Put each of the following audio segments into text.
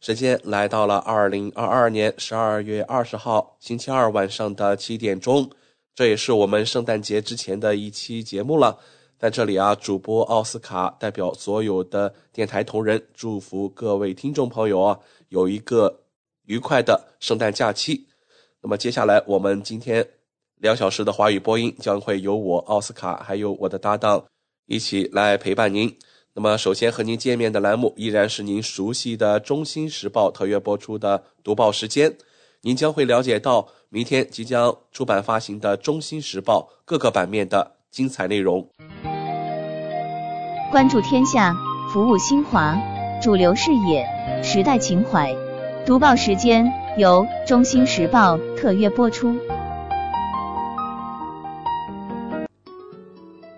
时间来到了二零二二年十二月二十号星期二晚上的七点钟，这也是我们圣诞节之前的一期节目了。在这里啊，主播奥斯卡代表所有的电台同仁，祝福各位听众朋友啊，有一个愉快的圣诞假期。那么接下来我们今天两小时的华语播音将会由我奥斯卡还有我的搭档一起来陪伴您。那么，首先和您见面的栏目依然是您熟悉的《中新时报》特约播出的读报时间。您将会了解到明天即将出版发行的《中新时报》各个版面的精彩内容。关注天下，服务新华，主流视野，时代情怀。读报时间由《中新时报》特约播出。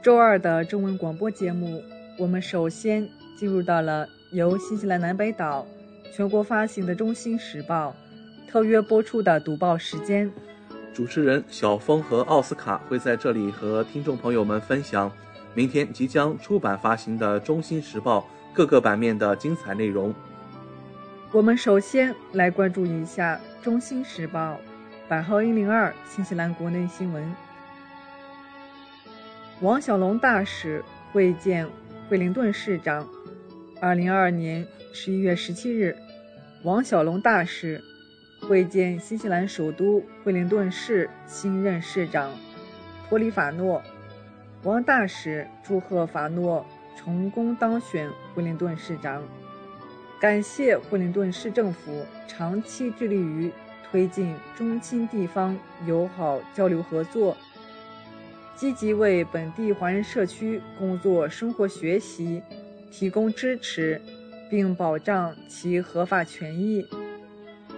周二的中文广播节目，我们首先进入到了由新西兰南北岛全国发行的《中新时报》特约播出的读报时间。主持人小峰和奥斯卡会在这里和听众朋友们分享明天即将出版发行的《中新时报》各个版面的精彩内容。我们首先来关注一下《中新时报》版号一零二新西兰国内新闻。王小龙大使会见惠灵顿市长。二零二二年十一月十七日，王小龙大使会见新西兰首都惠灵顿市新任市长托里法诺。王大使祝贺法诺成功当选惠灵顿市长，感谢惠灵顿市政府长期致力于推进中新地方友好交流合作。积极为本地华人社区工作、生活、学习提供支持，并保障其合法权益，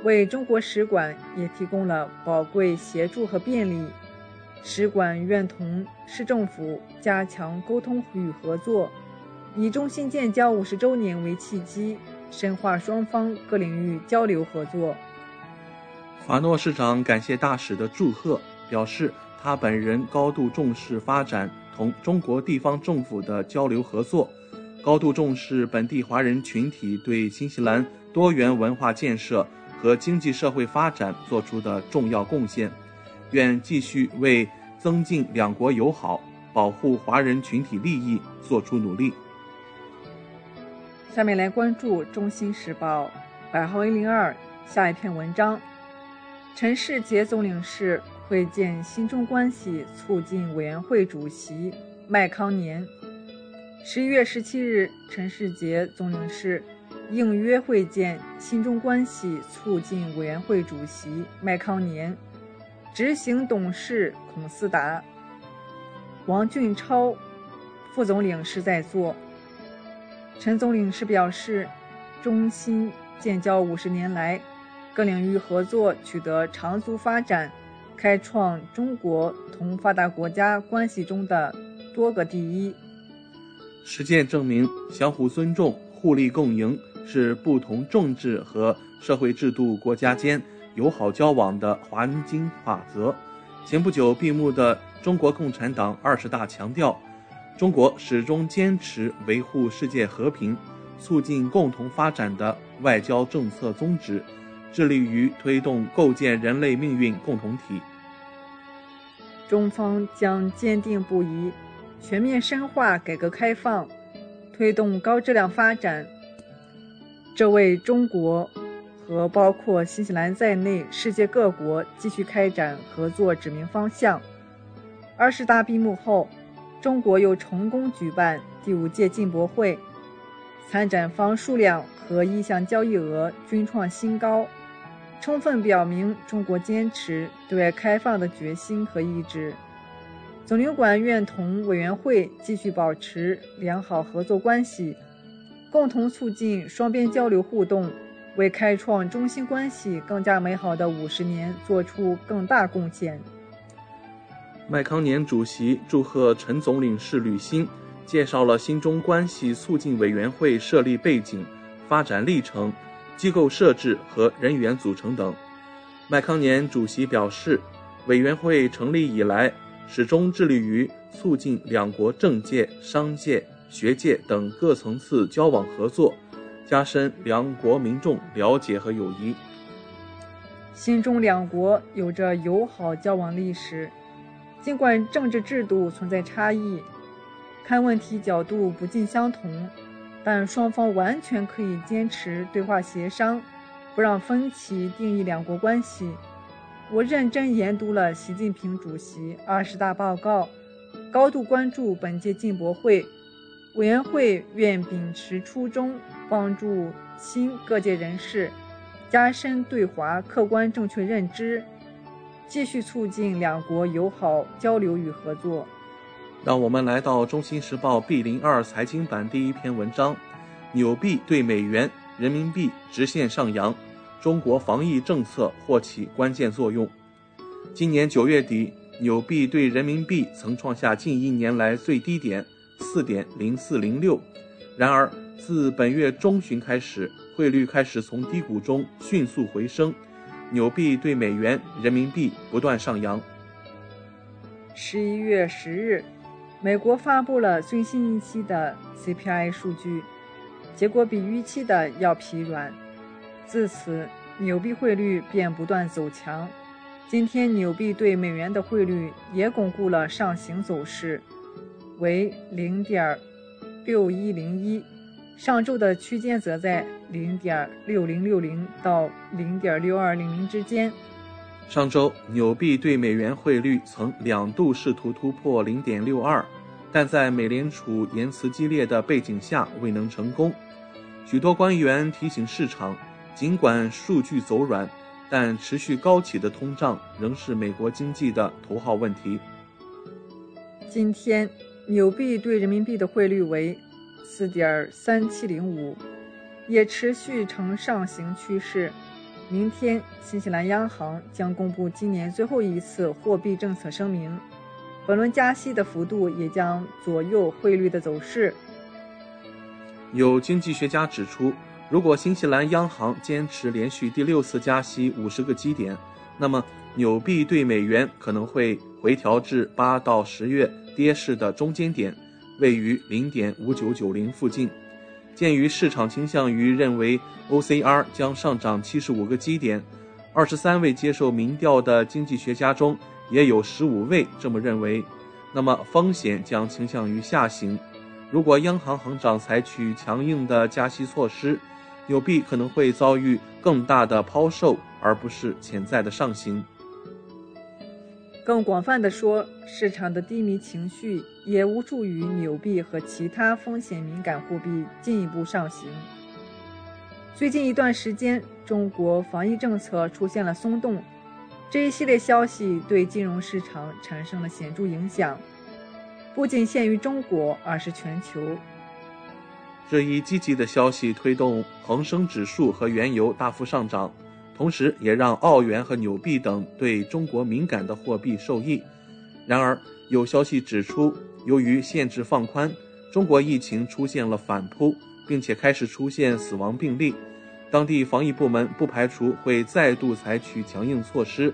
为中国使馆也提供了宝贵协助和便利。使馆愿同市政府加强沟通与合作，以中新建交五十周年为契机，深化双方各领域交流合作。法诺市长感谢大使的祝贺，表示。他本人高度重视发展同中国地方政府的交流合作，高度重视本地华人群体对新西兰多元文化建设和经济社会发展做出的重要贡献，愿继续为增进两国友好、保护华人群体利益做出努力。下面来关注《中新时报》百号 A 零二下一篇文章：陈世杰总领事。会见新中关系促进委员会主席麦康年。十一月十七日，陈世杰总领事应约会见新中关系促进委员会主席麦康年、执行董事孔思达、王俊超副总领事在座。陈总领事表示，中新建交五十年来，各领域合作取得长足发展。开创中国同发达国家关系中的多个第一。实践证明，相互尊重、互利共赢是不同政治和社会制度国家间友好交往的黄金法则。前不久闭幕的中国共产党二十大强调，中国始终坚持维护世界和平、促进共同发展的外交政策宗旨，致力于推动构建人类命运共同体。中方将坚定不移、全面深化改革开放，推动高质量发展。这为中国和包括新西兰在内世界各国继续开展合作指明方向。二十大闭幕后，中国又成功举办第五届进博会，参展方数量和意向交易额均创新高，充分表明中国坚持对外开放的决心和意志。总领馆愿同委员会继续保持良好合作关系，共同促进双边交流互动，为开创中新关系更加美好的五十年做出更大贡献。麦康年主席祝贺陈总领事履新，介绍了新中关系促进委员会设立背景、发展历程、机构设置和人员组成等。麦康年主席表示，委员会成立以来，始终致力于促进两国政界、商界、学界等各层次交往合作，加深两国民众了解和友谊。新中两国有着友好交往历史。尽管政治制度存在差异，看问题角度不尽相同，但双方完全可以坚持对话协商，不让分歧定义两国关系。我认真研读了习近平主席二十大报告，高度关注本届进博会委员会，愿秉持初衷，帮助新各界人士加深对华客观正确认知。继续促进两国友好交流与合作。让我们来到《中新时报》B 零二财经版第一篇文章：纽币对美元、人民币直线上扬，中国防疫政策或起关键作用。今年九月底，纽币对人民币曾创下近一年来最低点四点零四零六。然而，自本月中旬开始，汇率开始从低谷中迅速回升。纽币对美元、人民币不断上扬。十一月十日，美国发布了最新一期的 CPI 数据，结果比预期的要疲软。自此，纽币汇率便不断走强。今天，纽币对美元的汇率也巩固了上行走势，为零点六一零一。上周的区间则在零点六零六零到零点六二零零之间。上周纽币对美元汇率曾两度试图突破零点六二，但在美联储言辞激烈的背景下未能成功。许多官员提醒市场，尽管数据走软，但持续高企的通胀仍是美国经济的头号问题。今天纽币对人民币的汇率为。四点三七零五，也持续呈上行趋势。明天，新西兰央行将公布今年最后一次货币政策声明，本轮加息的幅度也将左右汇率的走势。有经济学家指出，如果新西兰央行坚持连续第六次加息五十个基点，那么纽币对美元可能会回调至八到十月跌势的中间点。位于零点五九九零附近。鉴于市场倾向于认为 OCR 将上涨七十五个基点，二十三位接受民调的经济学家中也有十五位这么认为，那么风险将倾向于下行。如果央行行长采取强硬的加息措施，纽币可能会遭遇更大的抛售，而不是潜在的上行。更广泛的说，市场的低迷情绪也无助于纽币和其他风险敏感货币进一步上行。最近一段时间，中国防疫政策出现了松动，这一系列消息对金融市场产生了显著影响，不仅限于中国，而是全球。这一积极的消息推动恒生指数和原油大幅上涨。同时，也让澳元和纽币等对中国敏感的货币受益。然而，有消息指出，由于限制放宽，中国疫情出现了反扑，并且开始出现死亡病例。当地防疫部门不排除会再度采取强硬措施。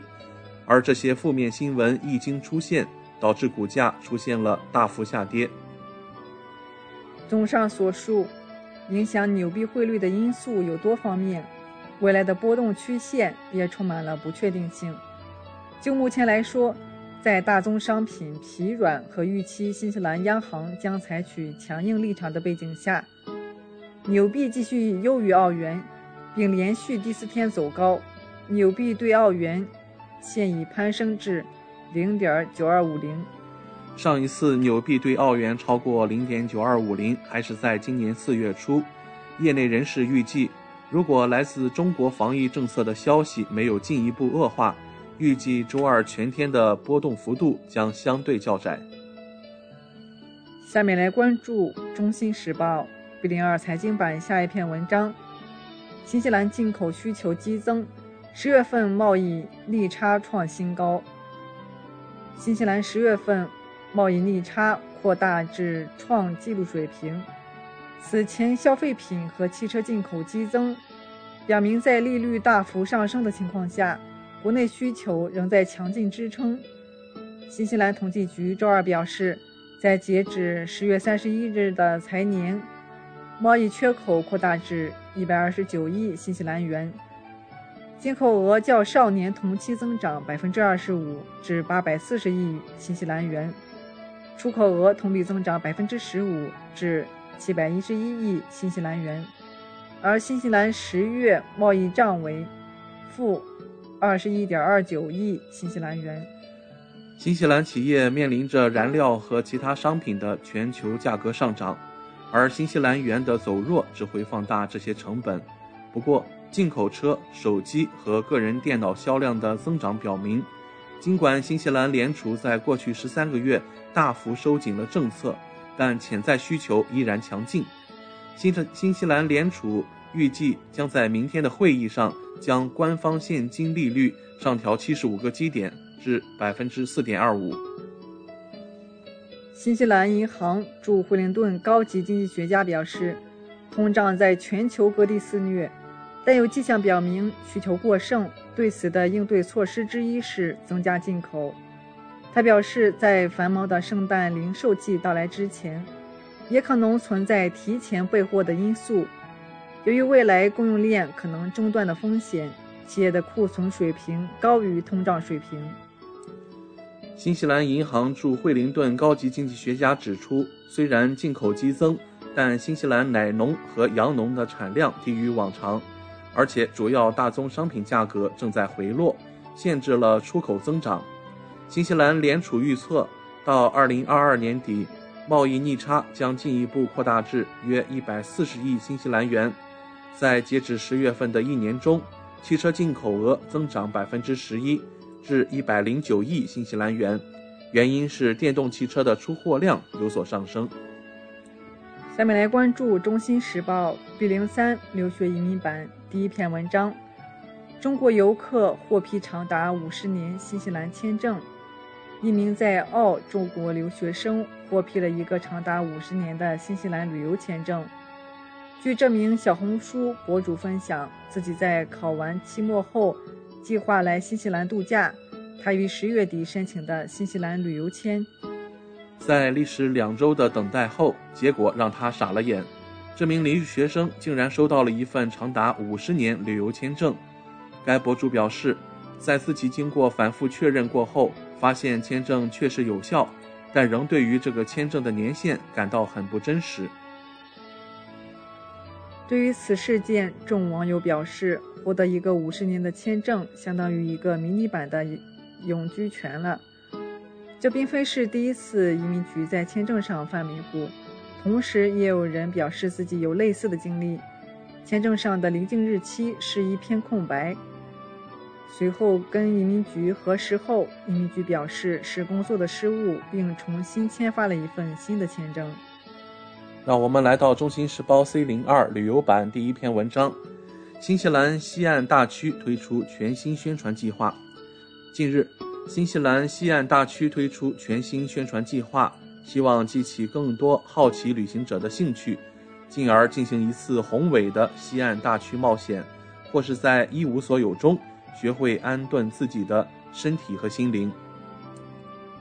而这些负面新闻一经出现，导致股价出现了大幅下跌。综上所述，影响纽币汇率的因素有多方面。未来的波动曲线也充满了不确定性。就目前来说，在大宗商品疲软和预期新西兰央行将采取强硬立场的背景下，纽币继续优于澳元，并连续第四天走高，纽币对澳元现已攀升至零点九二五零。上一次纽币对澳元超过零点九二五零，还是在今年四月初。业内人士预计，如果来自中国防疫政策的消息没有进一步恶化，预计周二全天的波动幅度将相对较窄。下面来关注《中新时报》B 零二财经版下一篇文章：新西兰进口需求激增，十月份贸易逆差创新高。新西兰十月份贸易逆差扩大至创纪录水平。此前消费品和汽车进口激增，表明在利率大幅上升的情况下，国内需求仍在强劲支撑。新西兰统计局周二表示。在截止十月三十一日的财年，贸易缺口扩大至一百二十九亿新西兰元，进口额较上年同期增长百分之二十五，至八百四十亿新西兰元，出口额同比增长百分之十五，至七百一十一亿新西兰元，而新西兰十月贸易账为负二十一点二九亿新西兰元。新西兰企业面临着燃料和其他商品的全球价格上涨，而新西兰元的走弱只会放大这些成本。不过，进口车、手机和个人电脑销量的增长表明，尽管新西兰联储在过去十三个月大幅收紧了政策，但潜在需求依然强劲。新新西兰联储预计将在明天的会议上将官方现金利率上调七十五个基点。至百分之四点二五。新西兰银行驻惠灵顿高级经济学家表示，通胀在全球各地肆虐，但有迹象表明需求过剩。对此的应对措施之一是增加进口。他表示，在繁忙的圣诞零售季到来之前，也可能存在提前备货的因素。由于未来供应链可能中断的风险，企业的库存水平高于通胀水平。新西兰银行驻惠灵顿高级经济学家指出，虽然进口激增，但新西兰奶农和羊农的产量低于往常，而且主要大宗商品价格正在回落，限制了出口增长。新西兰联储预测，到2022年底，贸易逆差将进一步扩大至约140亿新西兰元。在截止十月份的一年中，汽车进口额增长11%。至一百零九亿新西兰元，原因是电动汽车的出货量有所上升。下面来关注《中新时报》B 零三留学移民版第一篇文章：中国游客获批长达五十年新西兰签证。一名在澳中国留学生获批了一个长达五十年的新西兰旅游签证。据这名小红书博主分享，自己在考完期末后。计划来新西兰度假，他于十月底申请的新西兰旅游签，在历时两周的等待后，结果让他傻了眼。这名留学生竟然收到了一份长达五十年旅游签证。该博主表示，在自己经过反复确认过后，发现签证确实有效，但仍对于这个签证的年限感到很不真实。对于此事件，众网友表示，获得一个五十年的签证，相当于一个迷你版的永居权了。这并非是第一次移民局在签证上犯迷糊，同时也有人表示自己有类似的经历，签证上的离境日期是一片空白。随后跟移民局核实后，移民局表示是工作的失误，并重新签发了一份新的签证。让我们来到《中新时报》C 零二旅游版第一篇文章：新西兰西岸大区推出全新宣传计划。近日，新西兰西岸大区推出全新宣传计划，希望激起更多好奇旅行者的兴趣，进而进行一次宏伟的西岸大区冒险，或是在一无所有中学会安顿自己的身体和心灵。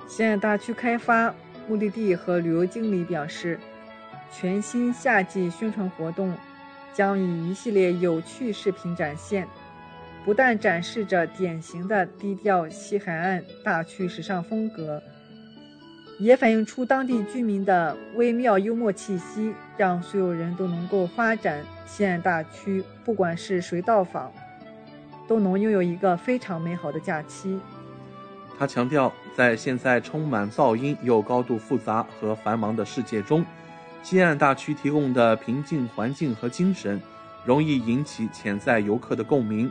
西岸大区开发目的地和旅游经理表示。全新夏季宣传活动将以一系列有趣视频展现，不但展示着典型的低调西海岸大区时尚风格，也反映出当地居民的微妙幽默气息，让所有人都能够发展西安大区，不管是谁到访，都能拥有一个非常美好的假期。他强调，在现在充满噪音又高度复杂和繁忙的世界中，西岸大区提供的平静环境和精神，容易引起潜在游客的共鸣。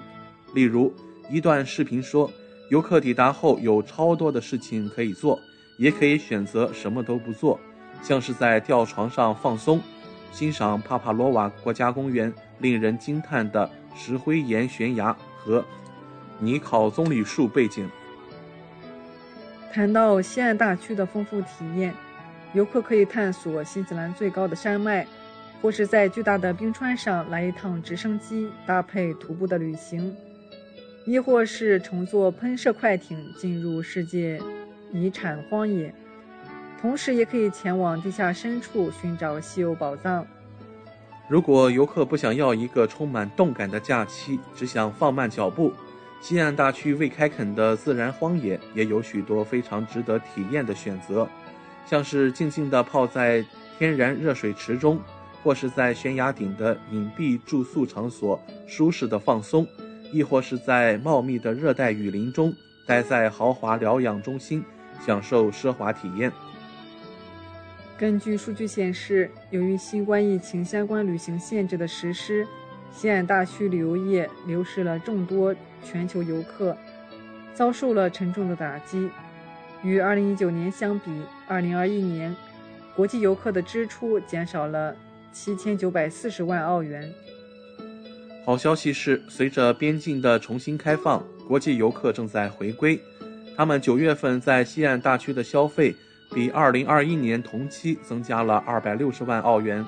例如，一段视频说，游客抵达后有超多的事情可以做。也可以选择什么都不做，像是在吊床上放松，欣赏帕帕罗瓦国家公园令人惊叹的石灰岩悬崖和尼考棕榈树背景。谈到西岸大区的丰富体验，游客可以探索新西兰最高的山脉，或是在巨大的冰川上来一趟直升机搭配徒步的旅行，亦或是乘坐喷射快艇进入世界。遗产荒野，同时也可以前往地下深处寻找稀有宝藏。如果游客不想要一个充满动感的假期，只想放慢脚步，西岸大区未开垦的自然荒野也有许多非常值得体验的选择，像是静静地泡在天然热水池中，或是在悬崖顶的隐蔽住宿场所舒适的放松，亦或是在茂密的热带雨林中待在豪华疗养中心。享受奢华体验。根据数据显示，由于新冠疫情相关旅行限制的实施，西安大区旅游业流失了众多全球游客，遭受了沉重的打击。与2019年相比，2021年国际游客的支出减少了7940万澳元。好消息是，随着边境的重新开放，国际游客正在回归。他们九月份在西岸大区的消费比二零二一年同期增加了二百六十万澳元，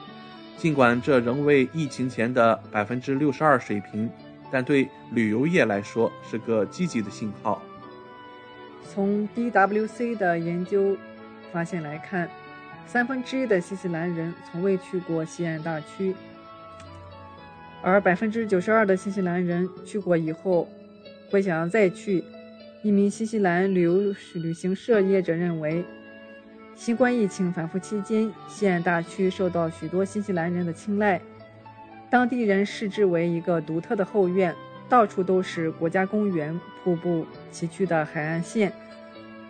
尽管这仍为疫情前的百分之六十二水平，但对旅游业来说是个积极的信号。从 DWC 的研究发现来看，三分之一的新西兰人从未去过西岸大区，而百分之九十二的新西兰人去过以后会想要再去。一名新西兰旅游旅行社业者认为，新冠疫情反复期间，西岸大区受到许多新西兰人的青睐。当地人视之为一个独特的后院，到处都是国家公园、瀑布、崎岖的海岸线、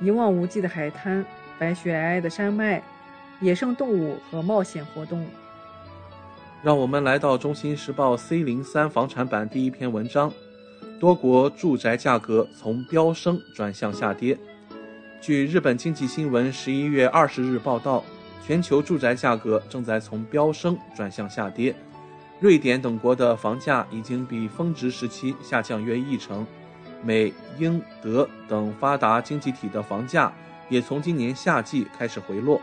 一望无际的海滩、白雪皑皑的山脉、野生动物和冒险活动。让我们来到《中新时报》C 零三房产版第一篇文章。多国住宅价格从飙升转向下跌。据日本经济新闻十一月二十日报道，全球住宅价格正在从飙升转向下跌。瑞典等国的房价已经比峰值时期下降约一成，美、英、德等发达经济体的房价也从今年夏季开始回落。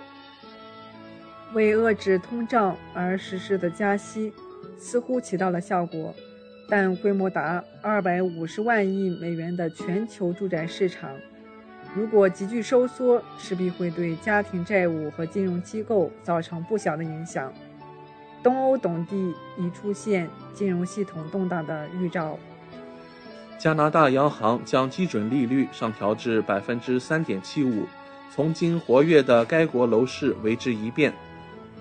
为遏制通胀而实施的加息，似乎起到了效果。但规模达二百五十万亿美元的全球住宅市场，如果急剧收缩，势必会对家庭债务和金融机构造成不小的影响。东欧等地已出现金融系统动荡的预兆。加拿大央行将基准利率上调至百分之三点七五，从今活跃的该国楼市为之一变。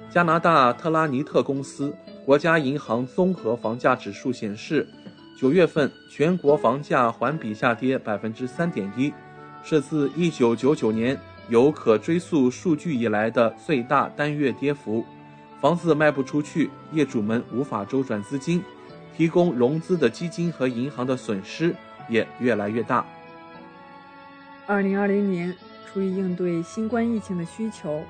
加拿大特拉尼特公司。国家银行综合房价指数显示，九月份全国房价环比下跌百分之三点一，是自一九九九年有可追溯数据以来的最大单月跌幅。房子卖不出去，业主们无法周转资金，提供融资的基金和银行的损失也越来越大。二零二零年，出于应对新冠疫情的需求，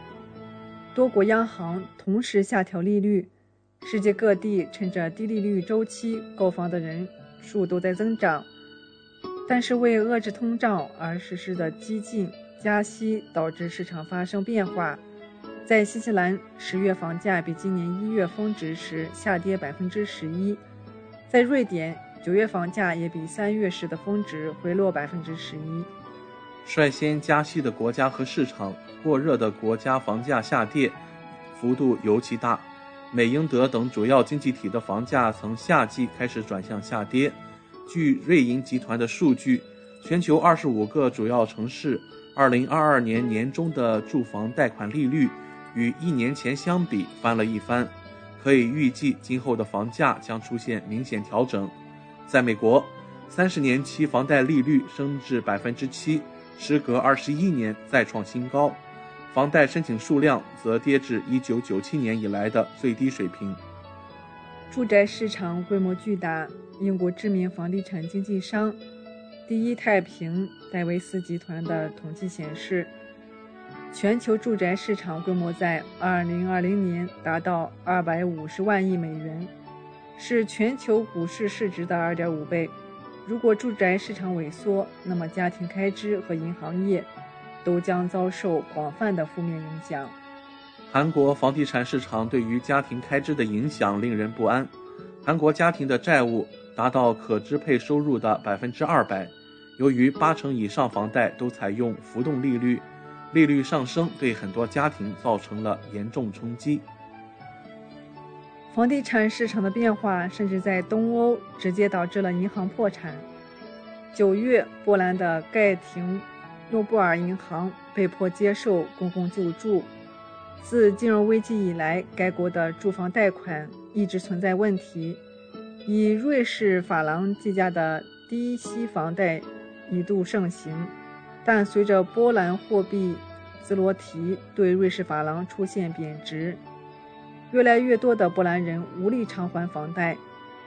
多国央行同时下调利率。世界各地趁着低利率周期购房的人数都在增长，但是为遏制通胀而实施的激进加息导致市场发生变化。在新西兰，十月房价比今年一月峰值时下跌百分之十一；在瑞典，九月房价也比三月时的峰值回落百分之十一。率先加息的国家和市场，过热的国家房价下跌幅度尤其大。美、英、德等主要经济体的房价从夏季开始转向下跌。据瑞银集团的数据，全球二十五个主要城市二零二二年年中的住房贷款利率与一年前相比翻了一番，可以预计今后的房价将出现明显调整。在美国，三十年期房贷利率升至百分之七，时隔二十一年再创新高，房贷申请数量则跌至一九九七年以来的最低水平。住宅市场规模巨大，英国知名房地产经纪商第一太平戴维斯集团的统计显示，全球住宅市场规模在2020年达到250万亿美元，是全球股市市值的2.5倍。如果住宅市场萎缩，那么家庭开支和银行业都将遭受广泛的负面影响。韩国房地产市场对于家庭开支的影响令人不安。韩国家庭的债务达到可支配收入的百分之二百，由于八成以上房贷都采用浮动利率，利率上升对很多家庭造成了严重冲击。房地产市场的变化甚至在东欧直接导致了银行破产。九月，波兰的盖廷诺布尔银行被迫接受公共救助。自金融危机以来，该国的住房贷款一直存在问题。以瑞士法郎计价的低息房贷一度盛行，但随着波兰货币兹罗提对瑞士法郎出现贬值，越来越多的波兰人无力偿还房贷。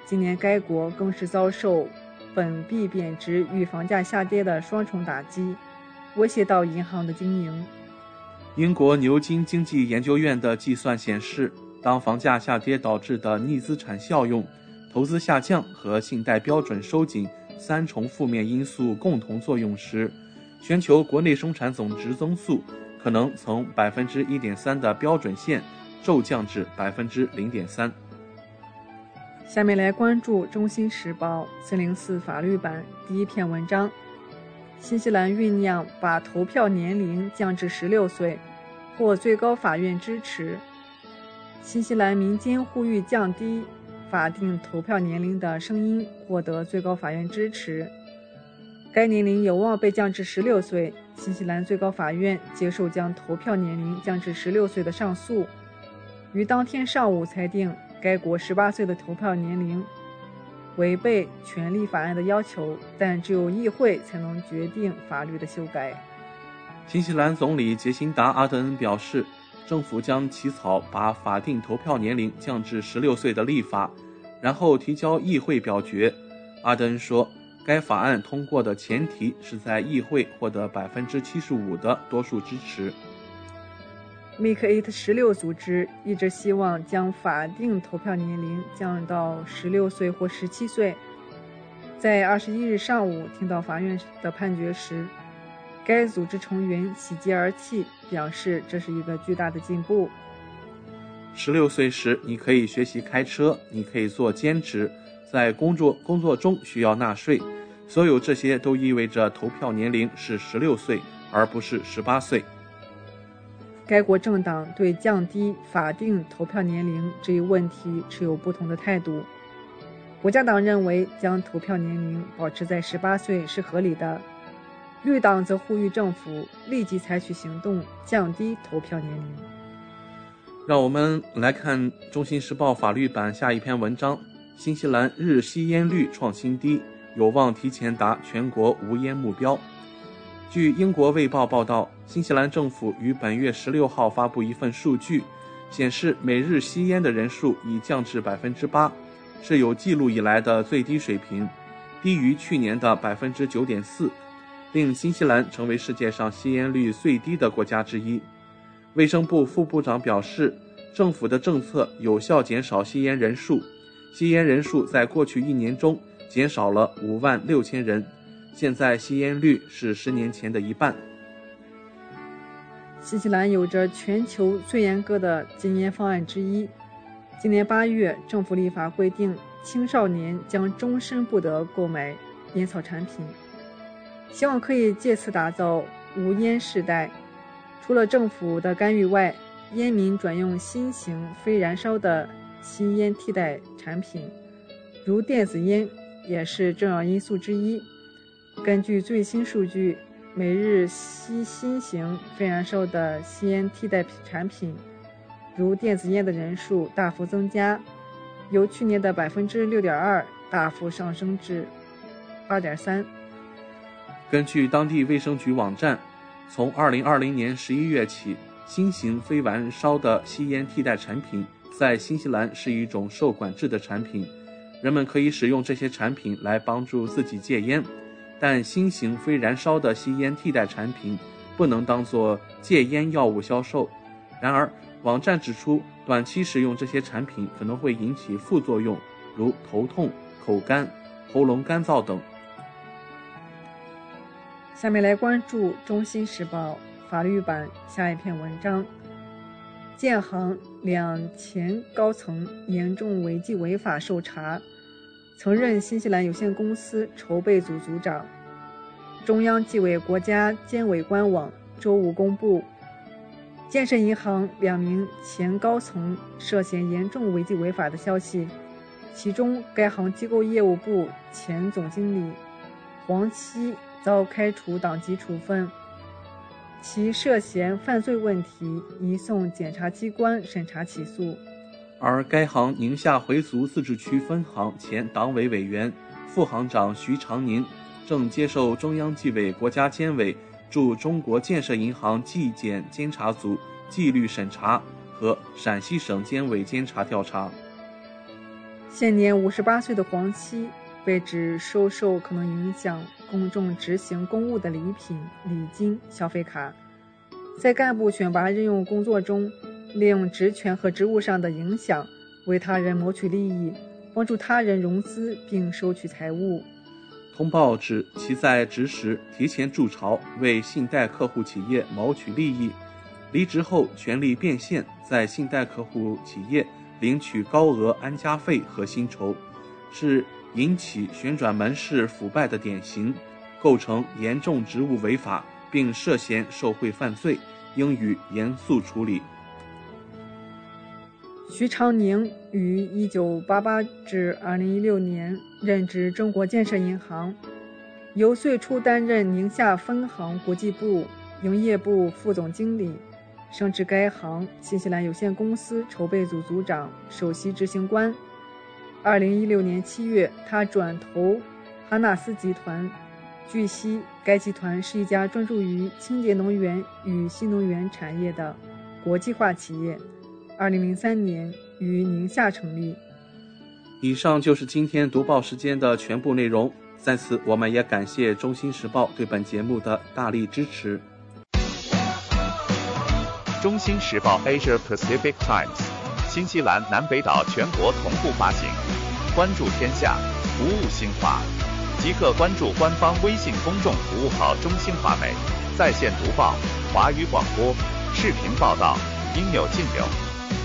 今年，该国更是遭受本币贬值与房价下跌的双重打击，威胁到银行的经营。英国牛津经济研究院的计算显示，当房价下跌导致的逆资产效用、投资下降和信贷标准收紧三重负面因素共同作用时，全球国内生产总值增速可能从百分之一点三的标准线骤降至百分之零点三。下面来关注《中新时报》四零四法律版第一篇文章。新西兰酝酿把投票年龄降至十六岁，获最高法院支持。新西兰民间呼吁降低法定投票年龄的声音获得最高法院支持，该年龄有望被降至十六岁。新西兰最高法院接受将投票年龄降至十六岁的上诉，于当天上午裁定该国十八岁的投票年龄。违背权利法案的要求，但只有议会才能决定法律的修改。新西兰总理杰辛达·阿德恩表示，政府将起草把法定投票年龄降至十六岁的立法，然后提交议会表决。阿德恩说，该法案通过的前提是在议会获得百分之七十五的多数支持。Make It 十六组织一直希望将法定投票年龄降到十六岁或十七岁。在二十一日上午听到法院的判决时，该组织成员喜极而泣，表示这是一个巨大的进步。十六岁时，你可以学习开车，你可以做兼职，在工作工作中需要纳税，所有这些都意味着投票年龄是十六岁，而不是十八岁。该国政党对降低法定投票年龄这一问题持有不同的态度。国家党认为将投票年龄保持在十八岁是合理的，绿党则呼吁政府立即采取行动降低投票年龄。让我们来看《中新时报》法律版下一篇文章：新西兰日吸烟率创新低，有望提前达全国无烟目标。据英国《卫报》报道，新西兰政府于本月十六号发布一份数据，显示每日吸烟的人数已降至百分之八，是有记录以来的最低水平，低于去年的百分之九点四，令新西兰成为世界上吸烟率最低的国家之一。卫生部副部长表示，政府的政策有效减少吸烟人数，吸烟人数在过去一年中减少了五万六千人。现在吸烟率是十年前的一半。新西兰有着全球最严格的禁烟方案之一。今年八月，政府立法规定，青少年将终身不得购买烟草产品，希望可以借此打造无烟世代。除了政府的干预外，烟民转用新型非燃烧的吸烟替代产品，如电子烟，也是重要因素之一。根据最新数据，每日吸新型非燃烧的吸烟替代产品，如电子烟的人数大幅增加，由去年的百分之六点二大幅上升至二点三。根据当地卫生局网站，从二零二零年十一月起，新型非燃烧的吸烟替代产品在新西兰是一种受管制的产品。人们可以使用这些产品来帮助自己戒烟，但新型非燃烧的吸烟替代产品不能当做戒烟药物销售。然而，网站指出，短期使用这些产品可能会引起副作用，如头痛、口干、喉咙干燥等。下面来关注《中新时报》法律版下一篇文章：建行两前高层严重违纪违法受查，曾任新西兰有限公司筹备组组长。中央纪委国家监委官网周五公布，建设银行两名前高层涉嫌严重违纪违法的消息，其中该行机构业务部前总经理黄希。遭开除党籍处分，其涉嫌犯罪问题移送检察机关审查起诉。而该行宁夏回族自治区分行前党委委员、副行长徐长宁正接受中央纪委国家监委驻中国建设银行纪检监察组纪律审查和陕西省监委监察调查。现年五十八岁的黄七被指收受可能影响。公众执行公务的礼品、礼金、消费卡，在干部选拔任用工作中，利用职权和职务上的影响，为他人谋取利益，帮助他人融资并收取财物。通报指其在职时提前筑巢，为信贷客户企业谋取利益，离职后权力变现，在信贷客户企业领取高额安家费和薪酬，是。引起旋转门市腐败的典型，构成严重职务违法，并涉嫌受贿犯罪，应予严肃处理。徐长宁于1988至2016年任职中国建设银行，由最初担任宁夏分行国际部营业部副总经理，升至该行新西兰有限公司筹备组组长、首席执行官。二零一六年七月，他转投哈纳斯集团。据悉，该集团是一家专注于清洁能源与新能源产业的国际化企业。二零零三年于宁夏成立。以上就是今天读报时间的全部内容。在此，我们也感谢《中新时报》对本节目的大力支持。《中新时报 Asia Pacific Times》，新西兰南北岛全国同步发行。关注天下，服务新华，即刻关注官方微信公众服务号“中新华媒”，在线读报、华语广播、视频报道，应有尽有。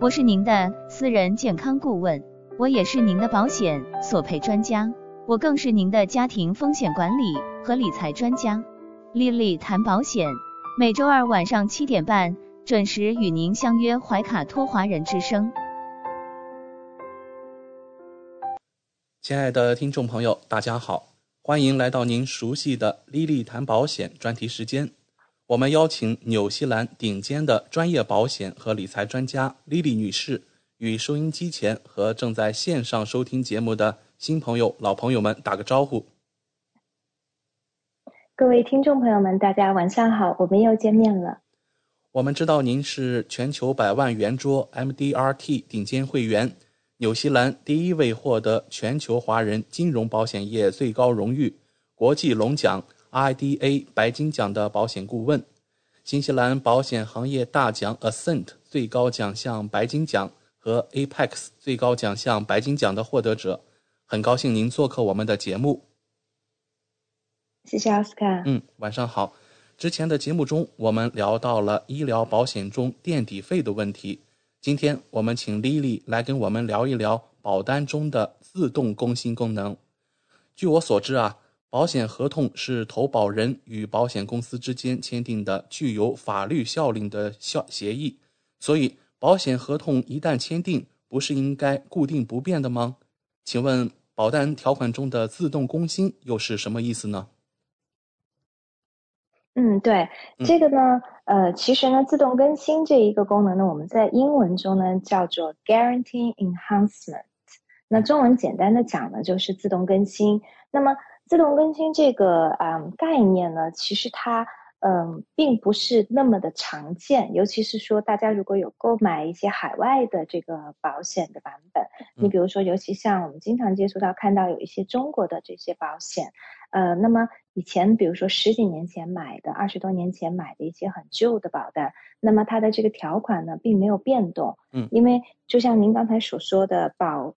我是您的私人健康顾问，我也是您的保险索赔专家，我更是您的家庭风险管理和理财专家。丽丽谈保险，每周二晚上七点半准时与您相约怀卡托华人之声。亲爱的听众朋友，大家好，欢迎来到您熟悉的“莉莉谈保险”专题时间。我们邀请纽西兰顶尖的专业保险和理财专家莉莉女士，与收音机前和正在线上收听节目的新朋友、老朋友们打个招呼。各位听众朋友们，大家晚上好，我们又见面了。我们知道您是全球百万圆桌 MDRT 顶尖会员。纽西兰第一位获得全球华人金融保险业最高荣誉国际龙奖 IDA 白金奖的保险顾问，新西兰保险行业大奖 Ascent 最高奖项白金奖和 Apex 最高奖项白金奖的获得者，很高兴您做客我们的节目。谢谢奥斯卡。嗯，晚上好。之前的节目中，我们聊到了医疗保险中垫底费的问题。今天我们请 Lily 来跟我们聊一聊保单中的自动更新功能。据我所知啊，保险合同是投保人与保险公司之间签订的具有法律效力的效协议，所以保险合同一旦签订，不是应该固定不变的吗？请问保单条款中的自动更新又是什么意思呢？嗯，对，这个呢，呃，其实呢，自动更新这一个功能呢，我们在英文中呢叫做 Guarantee Enhancement，那中文简单的讲呢就是自动更新。那么自动更新这个啊概念呢，其实它嗯并不是那么的常见，尤其是说大家如果有购买一些海外的这个保险的版本，你比如说，尤其像我们经常接触到看到有一些中国的这些保险。呃，那么以前比如说十几年前买的，二十多年前买的一些很旧的保单，那么它的这个条款呢并没有变动，嗯，因为就像您刚才所说的保。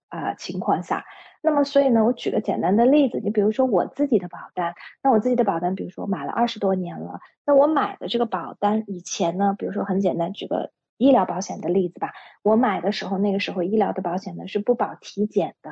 啊情况下。那么，所以呢，我举个简单的例子，你比如说我自己的保单，那我自己的保单，比如说我买了二十多年了，那我买的这个保单以前呢，比如说很简单，举个医疗保险的例子吧，我买的时候，那个时候医疗的保险呢是不保体检的。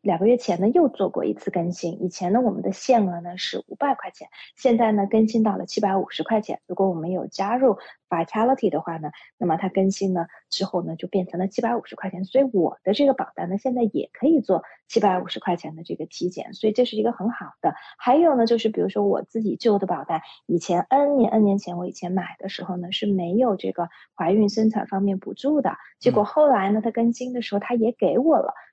两个月前呢又做过一次更新。以前呢我们的限额呢是五百块钱，现在呢更新到了七百五十块钱。如果我们有加入 Vitality 的话呢，那么它更新呢之后呢就变成了七百五十块钱。所以我的这个保单呢现在也可以做七百五十块钱的这个体检，所以这是一个很好的。还有呢就是比如说我自己旧的保单，以前 N 年 N 年前我以前买的时候呢是没有这个怀孕生产方面补助的，结果后来呢它更新的时候它也给我了。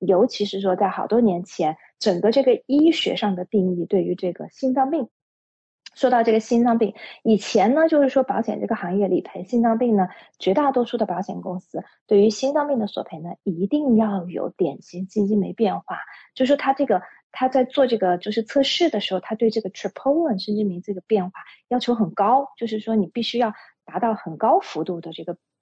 尤其是说，在好多年前，整个这个医学上的定义对于这个心脏病，说到这个心脏病，以前呢，就是说保险这个行业理赔心脏病呢，绝大多数的保险公司对于心脏病的索赔呢，一定要有典型基金酶变化，就是说他这个他在做这个就是测试的时候，他对这个 troponin 心肌酶这个变化要求很高，就是说你必须要达到很高幅度的这个。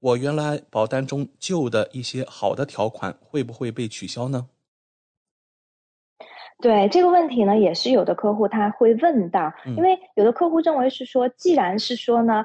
我原来保单中旧的一些好的条款会不会被取消呢？对这个问题呢，也是有的客户他会问到，因为有的客户认为是说，既然是说呢，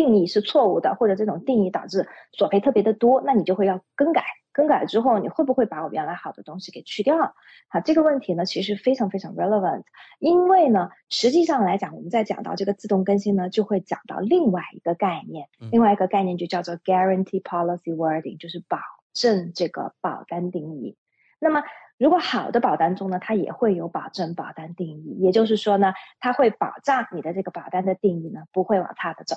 定义是错误的，或者这种定义导致索赔特别的多，那你就会要更改。更改之后，你会不会把我原来好的东西给去掉？好，这个问题呢，其实非常非常 relevant。因为呢，实际上来讲，我们在讲到这个自动更新呢，就会讲到另外一个概念，另外一个概念就叫做 guarantee policy wording，就是保证这个保单定义。那么，如果好的保单中呢，它也会有保证保单定义，也就是说呢，它会保障你的这个保单的定义呢，不会往差的走。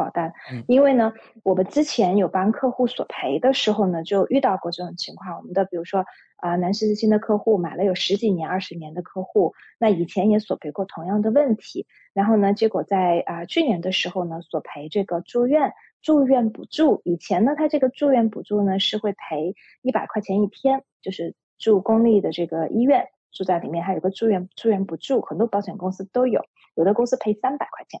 保单，因为呢，我们之前有帮客户索赔的时候呢，就遇到过这种情况。我们的比如说啊，南十字星的客户买了有十几年、二十年的客户，那以前也索赔过同样的问题。然后呢，结果在啊去年的时候呢，索赔这个住院住院补助。以前呢，他这个住院补助呢是会赔一百块钱一天，就是住公立的这个医院住在里面，还有个住院住院补助，很多保险公司都有，有的公司赔三百块钱。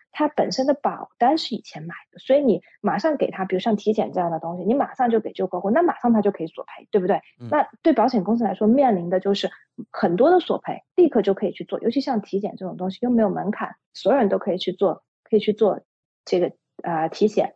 他本身的保单是以前买的，所以你马上给他，比如像体检这样的东西，你马上就给旧客户，那马上他就可以索赔，对不对？那对保险公司来说，面临的就是很多的索赔，立刻就可以去做，尤其像体检这种东西又没有门槛，所有人都可以去做，可以去做这个呃体检。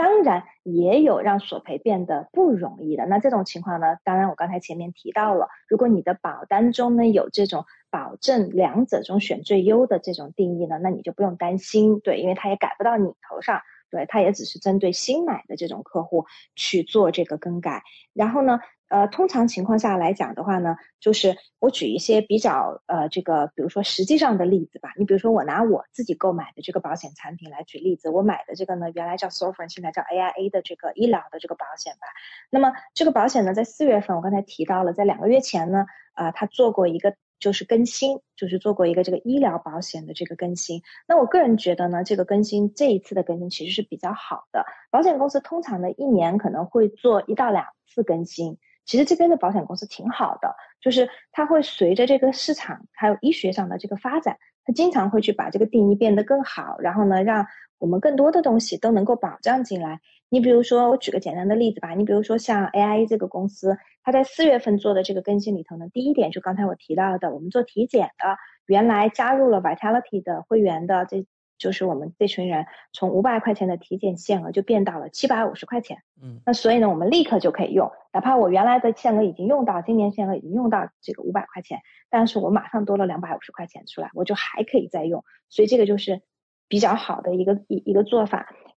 当然也有让索赔变得不容易的，那这种情况呢？当然我刚才前面提到了，如果你的保单中呢有这种保证两者中选最优的这种定义呢，那你就不用担心，对，因为它也改不到你头上，对，它也只是针对新买的这种客户去做这个更改，然后呢？呃，通常情况下来讲的话呢，就是我举一些比较呃这个，比如说实际上的例子吧。你比如说我拿我自己购买的这个保险产品来举例子，我买的这个呢，原来叫 s o f e r n 现在叫 AIA 的这个医疗的这个保险吧。那么这个保险呢，在四月份我刚才提到了，在两个月前呢，啊，它做过一个就是更新，就是做过一个这个医疗保险的这个更新。那我个人觉得呢，这个更新这一次的更新其实是比较好的。保险公司通常呢一年可能会做一到两次更新。其实这边的保险公司挺好的，就是它会随着这个市场还有医学上的这个发展，它经常会去把这个定义变得更好，然后呢，让我们更多的东西都能够保障进来。你比如说，我举个简单的例子吧，你比如说像 AIA 这个公司，它在四月份做的这个更新里头呢，第一点就刚才我提到的，我们做体检的，原来加入了 Vitality 的会员的这。就是我们这群人从五百块钱的体检限额就变到了七百五十块钱，嗯，那所以呢，我们立刻就可以用，哪怕我原来的限额已经用到，今年限额已经用到这个五百块钱，但是我马上多了两百五十块钱出来，我就还可以再用，所以这个就是比较好的一个一一个做法。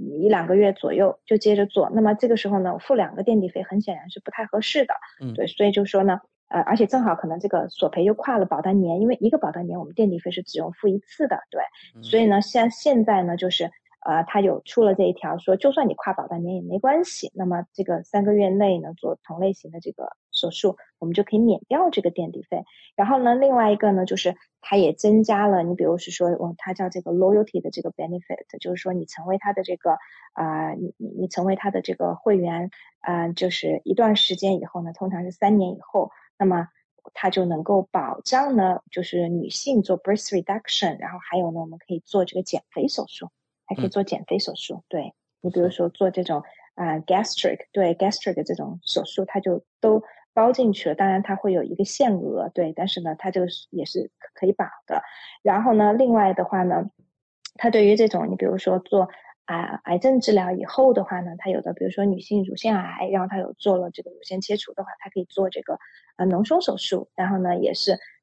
一两个月左右就接着做，那么这个时候呢，付两个垫底费很显然是不太合适的。嗯，对，所以就说呢，呃，而且正好可能这个索赔又跨了保单年，因为一个保单年我们垫底费是只用付一次的，对。所以呢，像现在呢，就是呃，他有出了这一条，说就算你跨保单年也没关系。那么这个三个月内呢，做同类型的这个手术，我们就可以免掉这个垫底费。然后呢，另外一个呢，就是它也增加了，你比如是说，哦，它叫这个 loyalty 的这个 benefit，就是说你成为它的这个啊，你你你成为它的这个会员啊，就是一段时间以后呢，通常是三年以后，那么它就能够保障呢，就是女性做 breast reduction，然后还有呢，我们可以做这个减肥手术，还可以做减肥手术。对你比如说做这种啊 gastric，对 gastric 的这种手术，它就都。包进去了，当然它会有一个限额，对，但是呢，它这个也是可以保的。然后呢，另外的话呢，它对于这种你比如说做啊癌症治疗以后的话呢，它有的比如说女性乳腺癌，然后它有做了这个乳腺切除的话，它可以做这个啊脓胸手术，然后呢也是。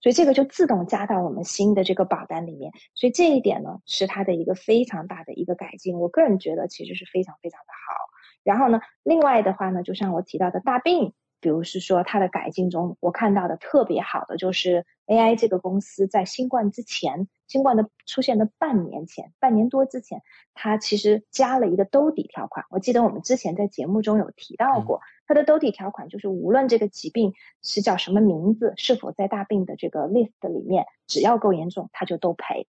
所以这个就自动加到我们新的这个保单里面，所以这一点呢是它的一个非常大的一个改进，我个人觉得其实是非常非常的好。然后呢，另外的话呢，就像我提到的大病。比如是说它的改进中，我看到的特别好的就是 AI 这个公司在新冠之前，新冠的出现的半年前，半年多之前，它其实加了一个兜底条款。我记得我们之前在节目中有提到过，它的兜底条款就是无论这个疾病是叫什么名字，是否在大病的这个 list 里面，只要够严重，它就都赔。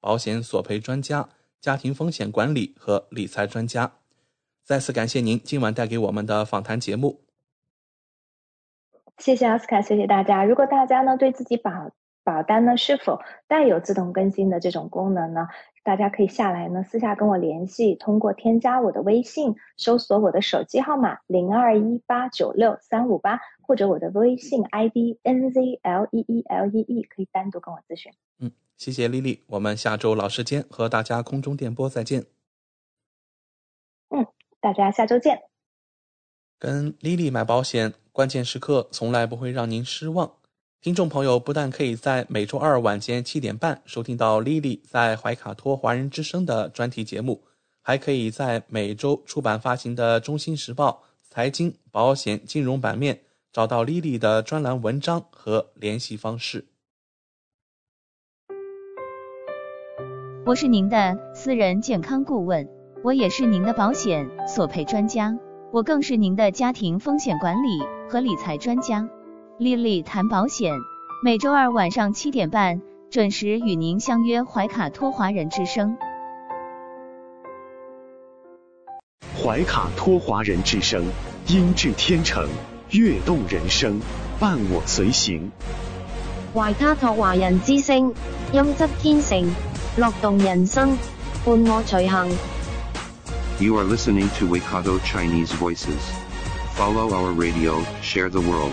保险索赔专家、家庭风险管理和理财专家，再次感谢您今晚带给我们的访谈节目。谢谢奥斯卡，谢谢大家。如果大家呢对自己保保单呢是否带有自动更新的这种功能呢，大家可以下来呢私下跟我联系，通过添加我的微信，搜索我的手机号码零二一八九六三五八，或者我的微信 ID N Z L E E L E E，可以单独跟我咨询。嗯。谢谢丽丽，我们下周老时间和大家空中电波再见。嗯，大家下周见。跟丽丽买保险，关键时刻从来不会让您失望。听众朋友不但可以在每周二晚间七点半收听到丽丽在怀卡托华人之声的专题节目。还可以在每周出版发行的《中新时报》财经、保险、金融版面找到 Lily 的专栏文章和联系方式。我是您的私人健康顾问，我也是您的保险索赔专家，我更是您的家庭风险管理和理财专家。丽丽谈保险，每周二晚上七点半准时与您相约怀卡托华人之声。怀卡托华人之声，音质天成，悦动人生，伴我随行。怀卡托华人之声，音质天成，乐动人生，伴我随行。You are listening to Waikato Chinese Voices. Follow our radio, share the world.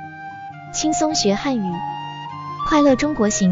轻松学汉语，快乐中国行。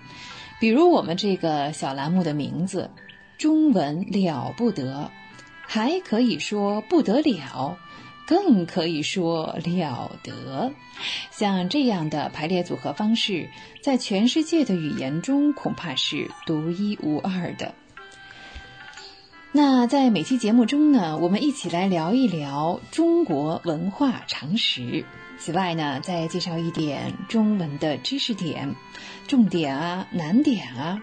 比如我们这个小栏目的名字“中文了不得”，还可以说不得了，更可以说了得。像这样的排列组合方式，在全世界的语言中恐怕是独一无二的。那在每期节目中呢，我们一起来聊一聊中国文化常识。此外呢，再介绍一点中文的知识点、重点啊、难点啊，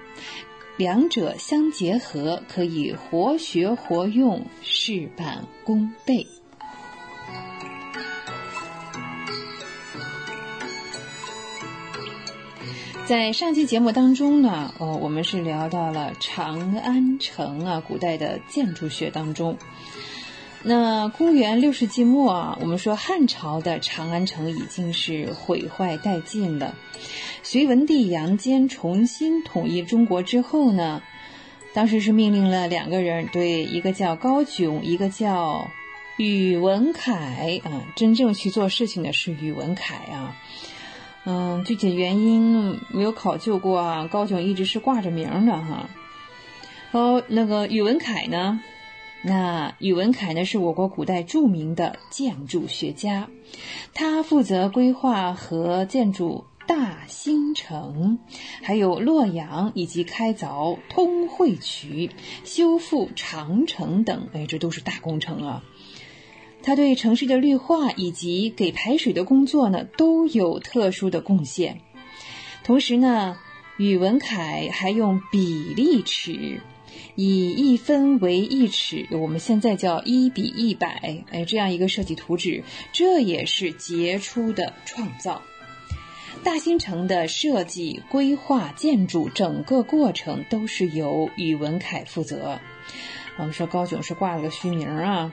两者相结合，可以活学活用，事半功倍。在上期节目当中呢，呃，我们是聊到了长安城啊，古代的建筑学当中。那公元六世纪末啊，我们说汉朝的长安城已经是毁坏殆尽了。隋文帝杨坚重新统一中国之后呢，当时是命令了两个人，对，一个叫高炯，一个叫宇文恺啊。真正去做事情的是宇文恺啊。嗯，具体原因没有考究过啊。高炯一直是挂着名的哈。哦，那个宇文恺呢？那宇文恺呢，是我国古代著名的建筑学家，他负责规划和建筑大兴城，还有洛阳，以及开凿通惠渠、修复长城等，哎，这都是大工程啊。他对城市的绿化以及给排水的工作呢，都有特殊的贡献。同时呢，宇文恺还用比例尺。以一分为一尺，我们现在叫一比一百，哎，这样一个设计图纸，这也是杰出的创造。大兴城的设计、规划、建筑整个过程都是由宇文恺负责。我们说高炯是挂了个虚名啊。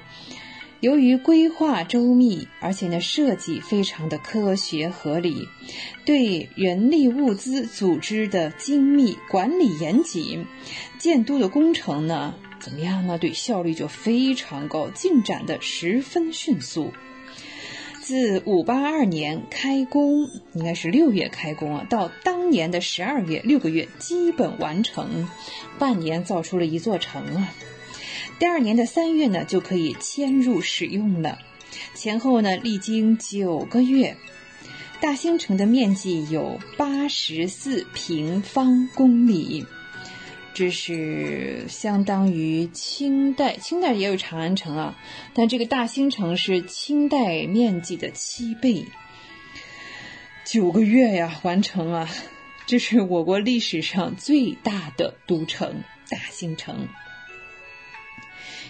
由于规划周密，而且呢设计非常的科学合理，对人力物资组织的精密管理严谨，建都的工程呢怎么样呢？对效率就非常高，进展的十分迅速。自五八二年开工，应该是六月开工啊，到当年的十二月，六个月基本完成，半年造出了一座城啊。第二年的三月呢就可以迁入使用了。前后呢历经九个月。大兴城的面积有八十四平方公里，这是相当于清代。清代也有长安城啊，但这个大兴城是清代面积的七倍。九个月呀，完成啊，这是我国历史上最大的都城——大兴城，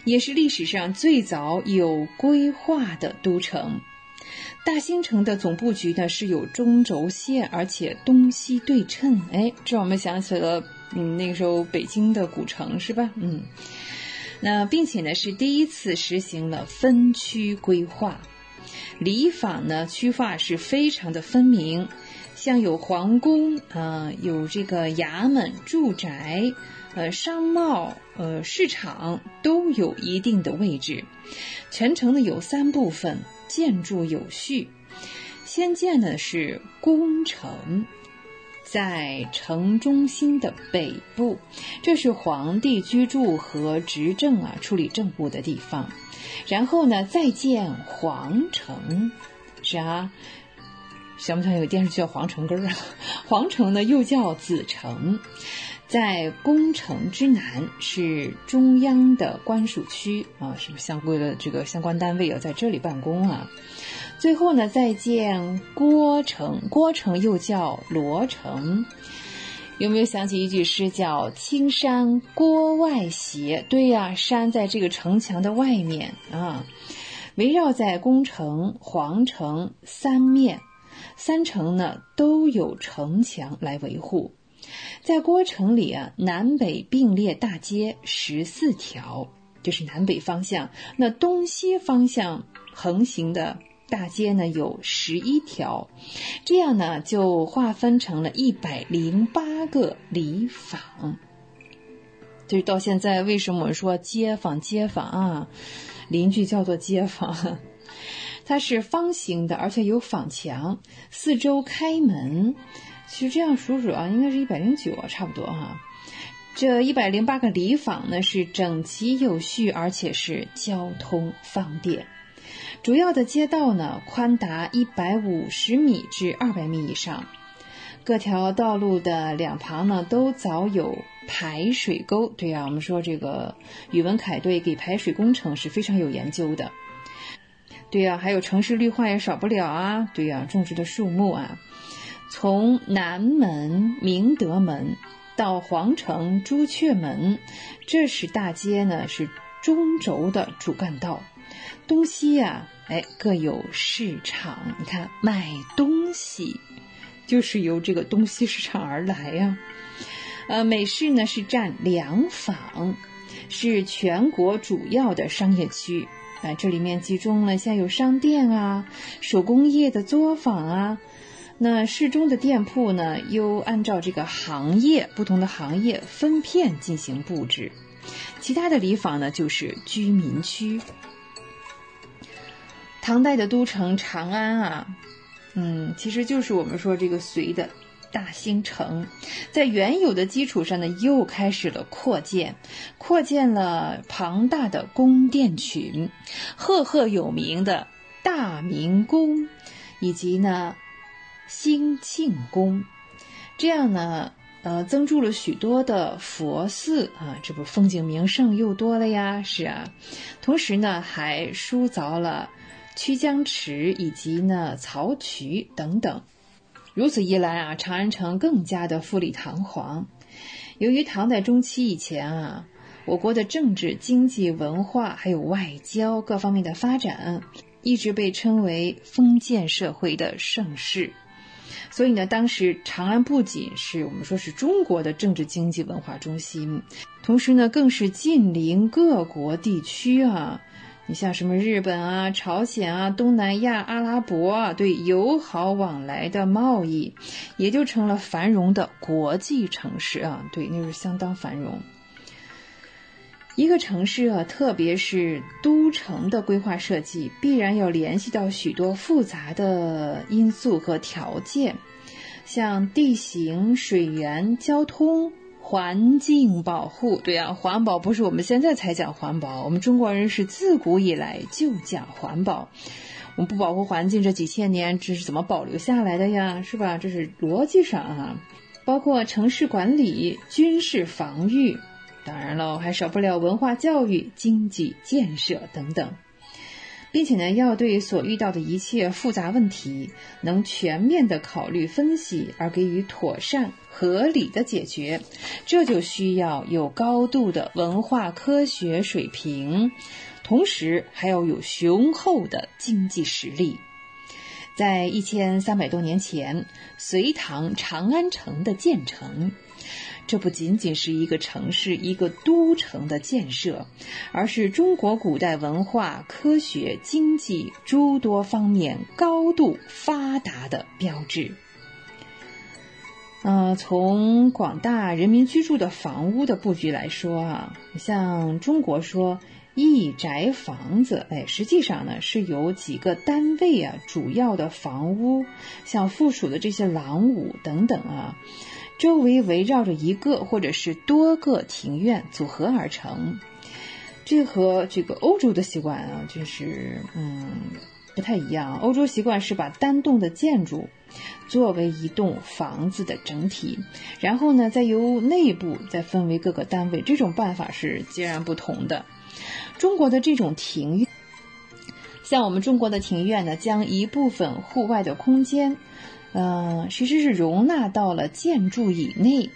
也是历史上最早有规划的都城。大兴城的总布局呢是有中轴线，而且东西对称。哎，这让我们想起了嗯那个时候北京的古城是吧？嗯，那并且呢是第一次实行了分区规划，里坊呢区划是非常的分明，像有皇宫啊，有这个衙门、住宅、呃商贸、呃市场都有一定的位置。全城呢有三部分。建筑有序，先建的是宫城，在城中心的北部，这是皇帝居住和执政啊、处理政务的地方。然后呢，再建皇城，是啊，想不想有个电视剧叫《皇城根儿》啊？皇城呢又叫紫城，在宫城之南是中央的官署区啊，是不是相关的这个相关单位要在这里办公啊？最后呢，再见郭城，郭城又叫罗城。有没有想起一句诗叫“青山郭外斜”？对呀，山在这个城墙的外面啊，围绕在宫城、皇城三面，三城呢都有城墙来维护。在郭城里啊，南北并列大街十四条，这是南北方向。那东西方向横行的大街呢有十一条，这样呢就划分成了一百零八个里坊。就是到现在，为什么我们说街坊街坊啊，邻居叫做街坊？它是方形的，而且有坊墙，四周开门。其实这样数数啊，应该是一百零九，差不多哈。这一百零八个里坊呢，是整齐有序，而且是交通方便。主要的街道呢，宽达一百五十米至二百米以上。各条道路的两旁呢，都早有排水沟。对呀，我们说这个宇文恺对给排水工程是非常有研究的。对呀，还有城市绿化也少不了啊。对呀，种植的树木啊。从南门明德门到皇城朱雀门，这是大街呢，是中轴的主干道。东西呀，哎，各有市场。你看，买东西就是由这个东西市场而来呀。呃，美市呢是占两坊，是全国主要的商业区。啊，这里面集中了像有商店啊、手工业的作坊啊。那市中的店铺呢，又按照这个行业不同的行业分片进行布置。其他的里坊呢，就是居民区。唐代的都城长安啊，嗯，其实就是我们说这个隋的大兴城，在原有的基础上呢，又开始了扩建，扩建了庞大的宫殿群，赫赫有名的大明宫，以及呢。兴庆宫，这样呢，呃，增筑了许多的佛寺啊，这不风景名胜又多了呀？是啊，同时呢，还疏凿了曲江池以及呢曹渠等等。如此一来啊，长安城更加的富丽堂皇。由于唐代中期以前啊，我国的政治、经济、文化还有外交各方面的发展，一直被称为封建社会的盛世。所以呢，当时长安不仅是我们说是中国的政治、经济、文化中心，同时呢，更是近邻各国地区啊。你像什么日本啊、朝鲜啊、东南亚、阿拉伯啊，对友好往来的贸易，也就成了繁荣的国际城市啊。对，那是相当繁荣。一个城市啊，特别是都城的规划设计，必然要联系到许多复杂的因素和条件，像地形、水源、交通、环境保护，对啊，环保不是我们现在才讲环保，我们中国人是自古以来就讲环保。我们不保护环境，这几千年这是怎么保留下来的呀？是吧？这是逻辑上啊，包括城市管理、军事防御，当然了，还少不了文化教育、经济建设等等。并且呢，要对所遇到的一切复杂问题能全面的考虑分析，而给予妥善合理的解决，这就需要有高度的文化科学水平，同时还要有雄厚的经济实力。在一千三百多年前，隋唐长安城的建成。这不仅仅是一个城市、一个都城的建设，而是中国古代文化、科学、经济诸多方面高度发达的标志。呃，从广大人民居住的房屋的布局来说啊，像中国说一宅房子，哎，实际上呢是由几个单位啊，主要的房屋，像附属的这些廊屋等等啊。周围围绕着一个或者是多个庭院组合而成，这和这个欧洲的习惯啊，就是嗯不太一样。欧洲习惯是把单栋的建筑作为一栋房子的整体，然后呢再由内部再分为各个单位，这种办法是截然不同的。中国的这种庭院，像我们中国的庭院呢，将一部分户外的空间。嗯，其实是容纳到了建筑以内，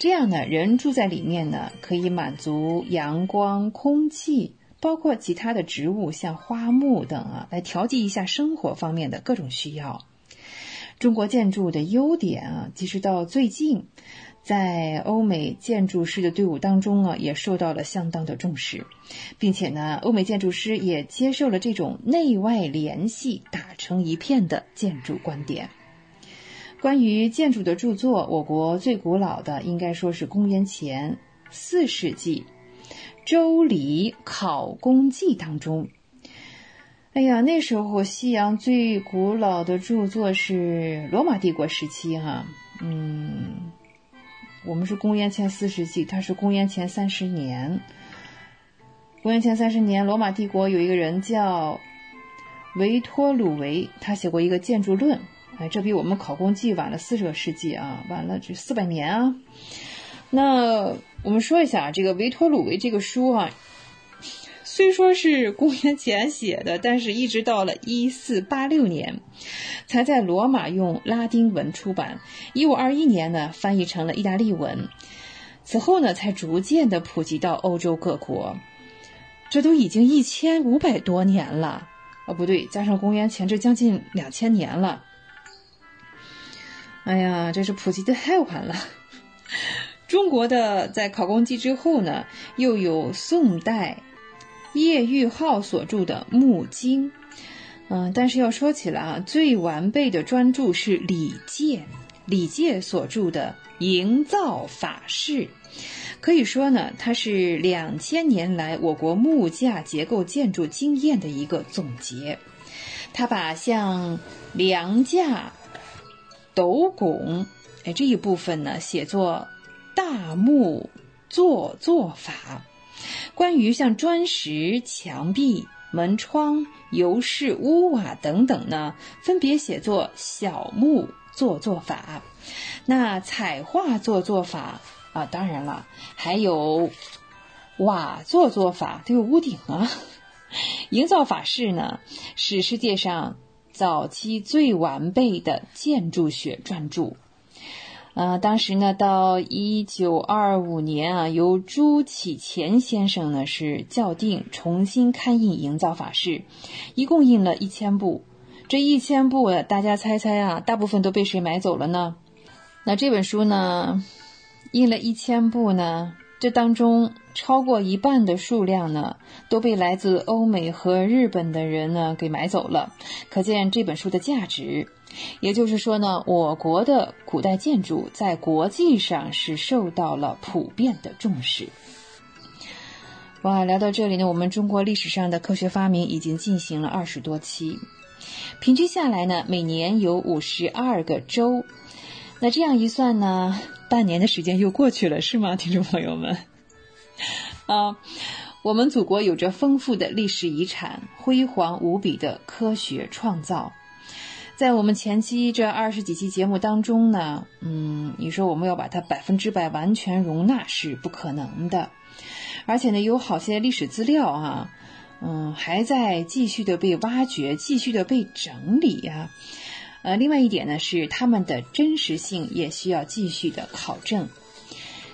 这样呢，人住在里面呢，可以满足阳光、空气，包括其他的植物，像花木等啊，来调剂一下生活方面的各种需要。中国建筑的优点啊，其实到最近，在欧美建筑师的队伍当中啊，也受到了相当的重视，并且呢，欧美建筑师也接受了这种内外联系、打成一片的建筑观点。关于建筑的著作，我国最古老的应该说是公元前四世纪《周礼考工记》当中。哎呀，那时候西洋最古老的著作是罗马帝国时期哈，嗯，我们是公元前四世纪，它是公元前三十年。公元前三十年，罗马帝国有一个人叫维托鲁维，他写过一个建筑论。哎，这比我们考公记晚了四十个世纪啊，晚了这四百年啊。那我们说一下这个维托鲁维这个书啊，虽说是公元前写的，但是一直到了一四八六年，才在罗马用拉丁文出版。一五二一年呢，翻译成了意大利文，此后呢，才逐渐的普及到欧洲各国。这都已经一千五百多年了啊，不对，加上公元前，这将近两千年了。哎呀，这是普及的太晚了。中国的在考工记之后呢，又有宋代叶玉浩所著的《木经》。嗯，但是要说起来啊，最完备的专著是李介，李介所著的《营造法式》，可以说呢，它是两千年来我国木架结构建筑经验的一个总结。他把像梁架。斗拱，哎，这一部分呢，写作大木做作法。关于像砖石、墙壁、门窗、油饰、屋瓦等等呢，分别写作小木做作法。那彩画做作法啊，当然了，还有瓦做作法，都有屋顶啊。营造法式呢，是世界上。早期最完备的建筑学专著，呃，当时呢，到一九二五年啊，由朱启潜先生呢是校订重新刊印《营造法式》，一共印了一千部。这一千部，大家猜猜啊，大部分都被谁买走了呢？那这本书呢，印了一千部呢？这当中超过一半的数量呢，都被来自欧美和日本的人呢给买走了，可见这本书的价值。也就是说呢，我国的古代建筑在国际上是受到了普遍的重视。哇，聊到这里呢，我们中国历史上的科学发明已经进行了二十多期，平均下来呢，每年有五十二个周。那这样一算呢？半年的时间又过去了，是吗，听众朋友们？啊，我们祖国有着丰富的历史遗产，辉煌无比的科学创造。在我们前期这二十几期节目当中呢，嗯，你说我们要把它百分之百完全容纳是不可能的，而且呢，有好些历史资料啊，嗯，还在继续的被挖掘，继续的被整理呀。呃，另外一点呢，是它们的真实性也需要继续的考证。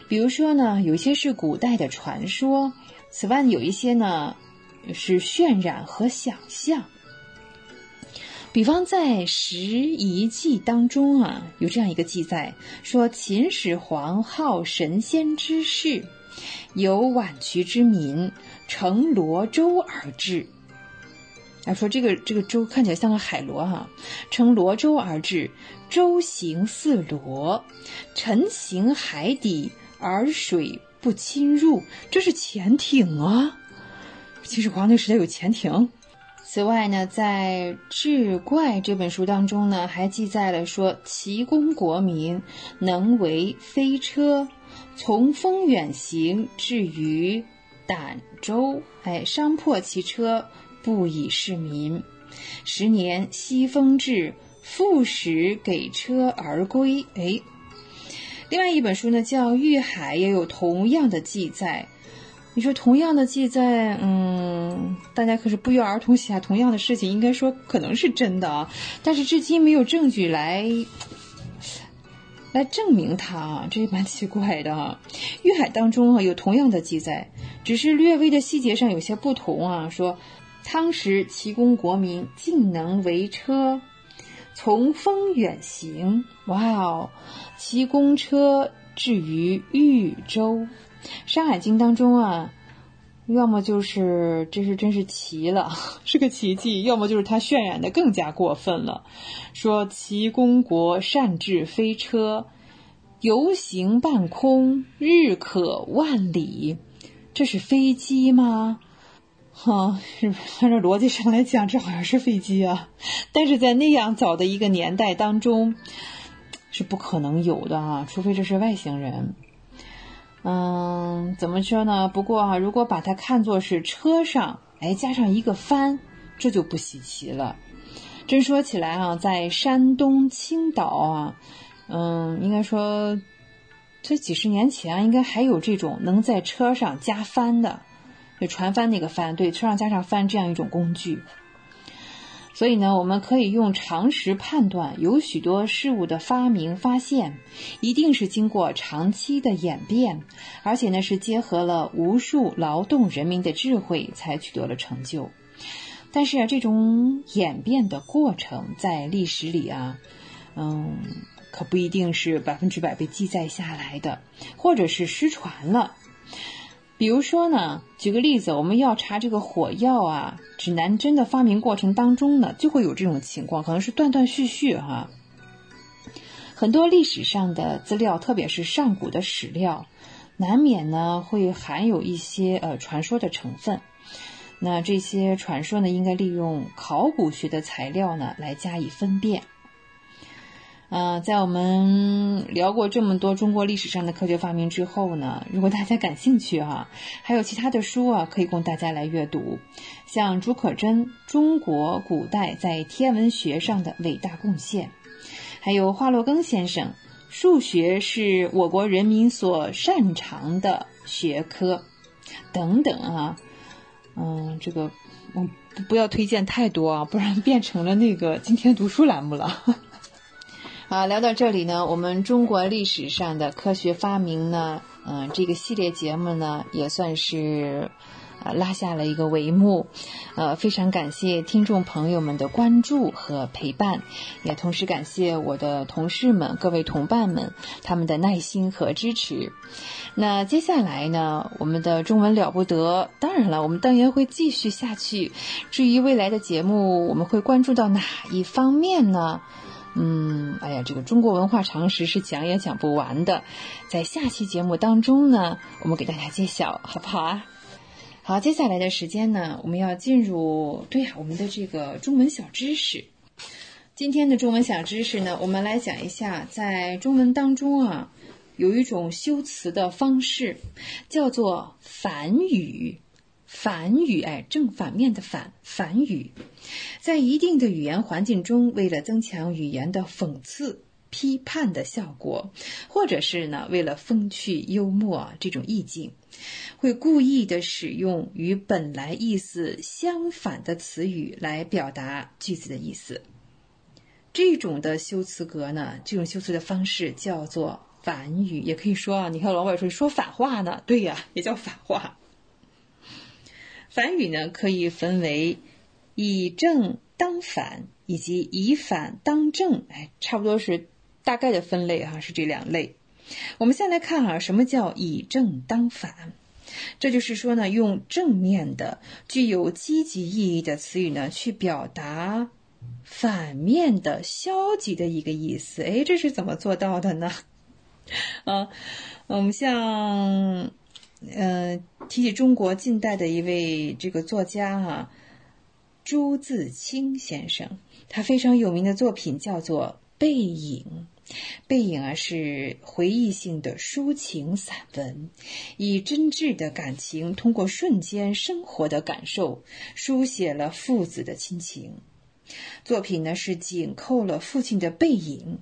比如说呢，有一些是古代的传说，此外有一些呢是渲染和想象。比方在《拾遗记》当中啊，有这样一个记载，说秦始皇好神仙之事，有宛渠之民乘罗舟而至。他，说这个这个舟看起来像个海螺哈，乘罗舟而至，舟行似螺，沉行海底而水不侵入，这是潜艇啊！秦始皇那时代有潜艇。此外呢，在《志怪》这本书当中呢，还记载了说，齐公国民能为飞车，从风远行至于儋州，哎，商破其车，不以市民。十年西风至，复使给车而归。哎，另外一本书呢，叫《玉海》，也有同样的记载。你说同样的记载，嗯，大家可是不约而同写下同样的事情，应该说可能是真的啊，但是至今没有证据来来证明它啊，这也蛮奇怪的啊。玉海当中啊有同样的记载，只是略微的细节上有些不同啊。说汤时齐公国民竟能为车，从风远行，哇哦，齐公车至于豫州。《山海经》当中啊，要么就是这是真是奇了，是个奇迹；要么就是他渲染的更加过分了，说齐公国善治飞车，游行半空，日可万里，这是飞机吗？哈，是按照逻辑上来讲，这好像是飞机啊，但是在那样早的一个年代当中，是不可能有的啊，除非这是外星人。嗯，怎么说呢？不过啊，如果把它看作是车上，哎，加上一个帆，这就不稀奇了。真说起来啊，在山东青岛啊，嗯，应该说这几十年前应该还有这种能在车上加帆的，就船帆那个帆，对，车上加上帆这样一种工具。所以呢，我们可以用常识判断，有许多事物的发明发现，一定是经过长期的演变，而且呢是结合了无数劳动人民的智慧才取得了成就。但是啊，这种演变的过程在历史里啊，嗯，可不一定是百分之百被记载下来的，或者是失传了。比如说呢，举个例子，我们要查这个火药啊，指南针的发明过程当中呢，就会有这种情况，可能是断断续续哈。很多历史上的资料，特别是上古的史料，难免呢会含有一些呃传说的成分。那这些传说呢，应该利用考古学的材料呢来加以分辨。呃，在我们聊过这么多中国历史上的科学发明之后呢，如果大家感兴趣哈，还有其他的书啊，可以供大家来阅读，像竺可桢《中国古代在天文学上的伟大贡献》，还有华罗庚先生《数学是我国人民所擅长的学科》等等啊，嗯，这个我不要推荐太多啊，不然变成了那个今天读书栏目了。啊，聊到这里呢，我们中国历史上的科学发明呢，嗯，这个系列节目呢，也算是，呃，拉下了一个帷幕。呃，非常感谢听众朋友们的关注和陪伴，也同时感谢我的同事们、各位同伴们他们的耐心和支持。那接下来呢，我们的中文了不得，当然了，我们当然会继续下去。至于未来的节目，我们会关注到哪一方面呢？嗯，哎呀，这个中国文化常识是讲也讲不完的，在下期节目当中呢，我们给大家揭晓，好不好啊？好，接下来的时间呢，我们要进入对呀，我们的这个中文小知识。今天的中文小知识呢，我们来讲一下，在中文当中啊，有一种修辞的方式，叫做反语。反语，哎，正反面的反，反语，在一定的语言环境中，为了增强语言的讽刺、批判的效果，或者是呢，为了风趣幽默这种意境，会故意的使用与本来意思相反的词语来表达句子的意思。这种的修辞格呢，这种修辞的方式叫做反语，也可以说啊，你看老外说说反话呢，对呀，也叫反话。反语呢，可以分为以正当反以及以反当正，哎，差不多是大概的分类哈，是这两类。我们先来看哈，什么叫以正当反？这就是说呢，用正面的、具有积极意义的词语呢，去表达反面的消极的一个意思。哎，这是怎么做到的呢？啊，我们像。嗯，提起中国近代的一位这个作家哈，朱自清先生，他非常有名的作品叫做《背影》。背影啊是回忆性的抒情散文，以真挚的感情，通过瞬间生活的感受，书写了父子的亲情。作品呢是紧扣了父亲的背影，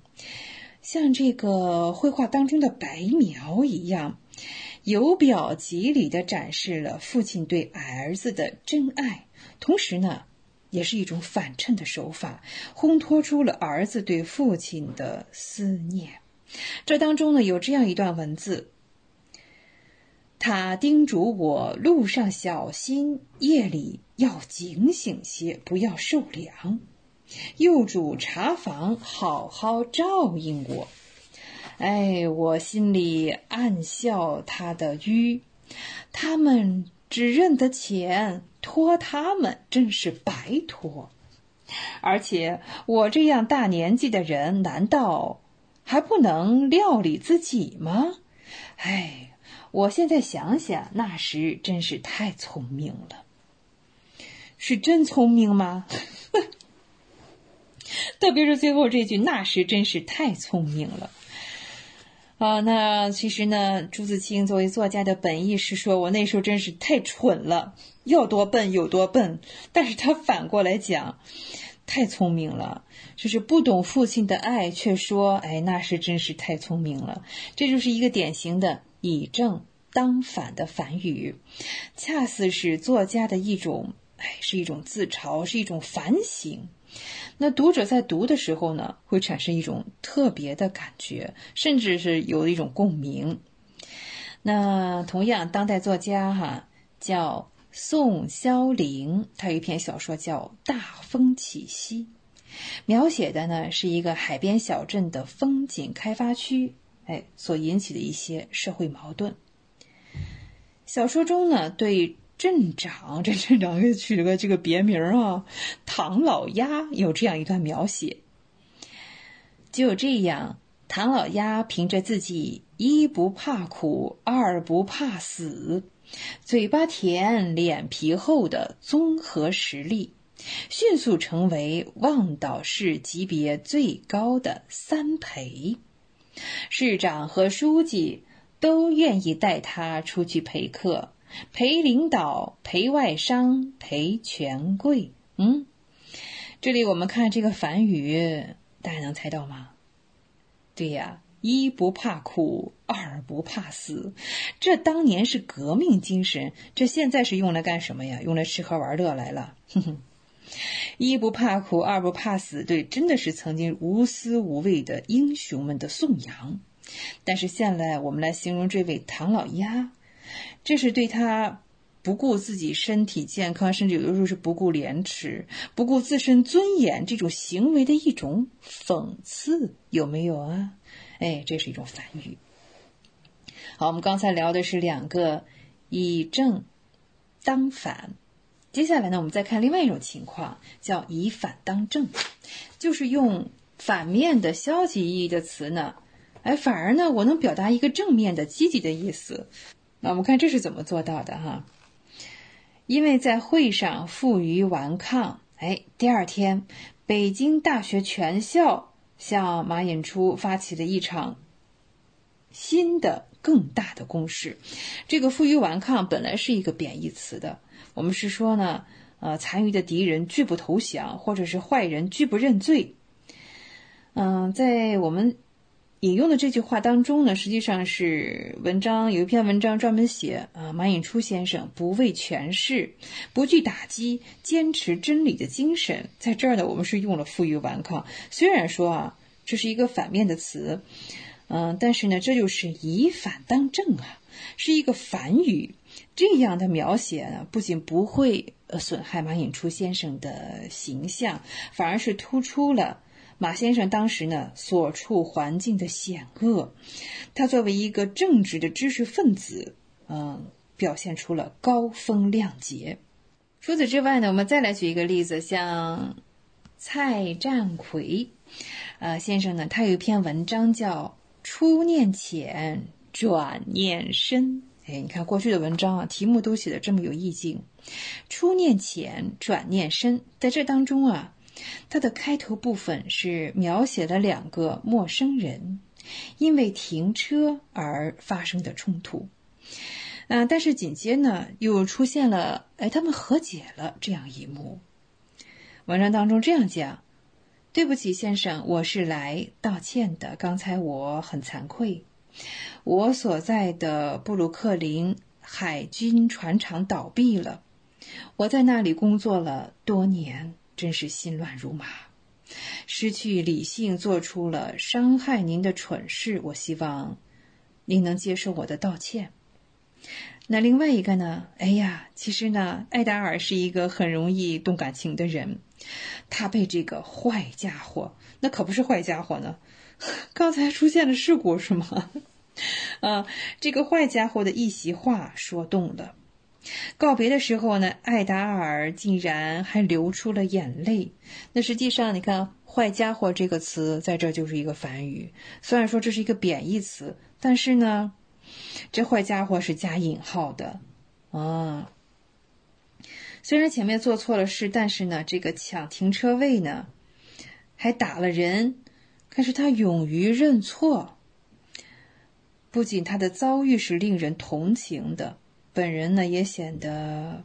像这个绘画当中的白描一样。由表及里的展示了父亲对儿子的真爱，同时呢，也是一种反衬的手法，烘托出了儿子对父亲的思念。这当中呢，有这样一段文字：他叮嘱我路上小心，夜里要警醒些，不要受凉；又嘱茶房好好照应我。哎，我心里暗笑他的愚，他们只认得钱，托他们真是白托。而且我这样大年纪的人，难道还不能料理自己吗？哎，我现在想想，那时真是太聪明了。是真聪明吗？特别是最后这句，那时真是太聪明了。啊，那其实呢，朱自清作为作家的本意是说，我那时候真是太蠢了，要多笨有多笨。但是他反过来讲，太聪明了，就是不懂父亲的爱，却说，哎，那是真是太聪明了。这就是一个典型的以正当反的反语，恰似是作家的一种，哎，是一种自嘲，是一种反省。那读者在读的时候呢，会产生一种特别的感觉，甚至是有一种共鸣。那同样，当代作家哈叫宋萧龄，他有一篇小说叫《大风起兮》，描写的呢是一个海边小镇的风景开发区，哎，所引起的一些社会矛盾。小说中呢对。镇长，这 镇长给取了个这个别名啊，唐老鸭有这样一段描写。就这样，唐老鸭凭着自己一不怕苦，二不怕死，嘴巴甜，脸皮厚的综合实力，迅速成为望岛市级别最高的三陪。市长和书记都愿意带他出去陪客。陪领导，陪外商，陪权贵。嗯，这里我们看这个反语，大家能猜到吗？对呀，一不怕苦，二不怕死。这当年是革命精神，这现在是用来干什么呀？用来吃喝玩乐来了。哼哼，一不怕苦，二不怕死，对，真的是曾经无私无畏的英雄们的颂扬。但是现在我们来形容这位唐老鸭。这是对他不顾自己身体健康，甚至有的时候是不顾廉耻、不顾自身尊严这种行为的一种讽刺，有没有啊？哎，这是一种反语。好，我们刚才聊的是两个以正当反，接下来呢，我们再看另外一种情况，叫以反当正，就是用反面的消极意义的词呢，哎，反而呢，我能表达一个正面的积极的意思。那我们看这是怎么做到的哈？因为在会上负隅顽抗，哎，第二天，北京大学全校向马寅初发起了一场新的更大的攻势。这个负隅顽抗本来是一个贬义词的，我们是说呢，呃，残余的敌人拒不投降，或者是坏人拒不认罪。嗯，在我们引用的这句话当中呢，实际上是文章有一篇文章专门写啊，马寅初先生不畏权势、不惧打击、坚持真理的精神，在这儿呢，我们是用了负隅顽抗。虽然说啊，这是一个反面的词，嗯，但是呢，这就是以反当正啊，是一个反语。这样的描写呢，不仅不会呃损害马寅初先生的形象，反而是突出了。马先生当时呢，所处环境的险恶，他作为一个正直的知识分子，嗯，表现出了高风亮节。除此之外呢，我们再来举一个例子，像蔡占奎，呃，先生呢，他有一篇文章叫《初念浅，转念深》。哎，你看过去的文章啊，题目都写的这么有意境，《初念浅，转念深》在这当中啊。它的开头部分是描写了两个陌生人因为停车而发生的冲突，啊，但是紧接呢又出现了，哎，他们和解了这样一幕。文章当中这样讲：“对不起，先生，我是来道歉的。刚才我很惭愧，我所在的布鲁克林海军船厂倒闭了，我在那里工作了多年。”真是心乱如麻，失去理性，做出了伤害您的蠢事。我希望您能接受我的道歉。那另外一个呢？哎呀，其实呢，艾达尔是一个很容易动感情的人，他被这个坏家伙，那可不是坏家伙呢，刚才出现了事故是吗？啊，这个坏家伙的一席话说动了。告别的时候呢，艾达尔竟然还流出了眼泪。那实际上，你看“坏家伙”这个词在这就是一个反语。虽然说这是一个贬义词，但是呢，这“坏家伙”是加引号的啊。虽然前面做错了事，但是呢，这个抢停车位呢，还打了人，可是他勇于认错。不仅他的遭遇是令人同情的。本人呢也显得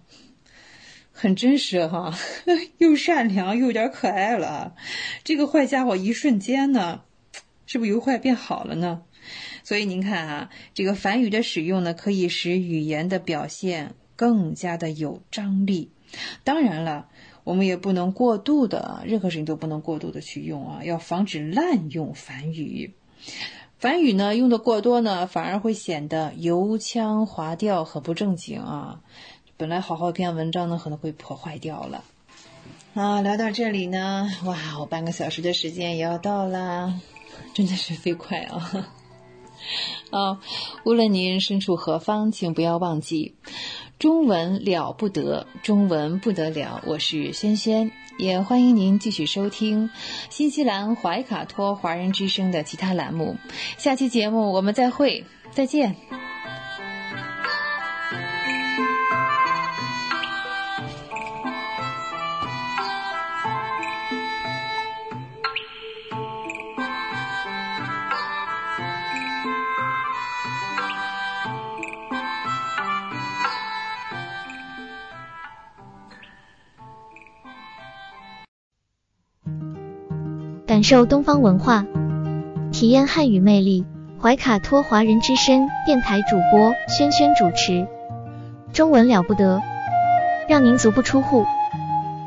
很真实哈，又善良又有点可爱了。这个坏家伙一瞬间呢，是不是由坏变好了呢？所以您看啊，这个反语的使用呢，可以使语言的表现更加的有张力。当然了，我们也不能过度的，任何事情都不能过度的去用啊，要防止滥用反语。梵语呢用的过多呢，反而会显得油腔滑调和不正经啊。本来好好一篇文章呢，可能会破坏掉了。啊，聊到这里呢，哇，我半个小时的时间也要到啦，真的是飞快啊！啊，无论您身处何方，请不要忘记，中文了不得，中文不得了。我是萱萱。也欢迎您继续收听新西兰怀卡托华人之声的其他栏目。下期节目我们再会，再见。感受东方文化，体验汉语魅力。怀卡托华人之声电台主播轩轩主持，中文了不得，让您足不出户，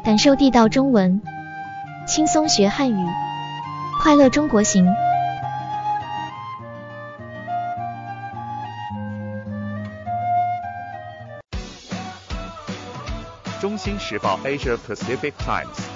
感受地道中文，轻松学汉语，快乐中国行。中新时报 Asia Pacific Times。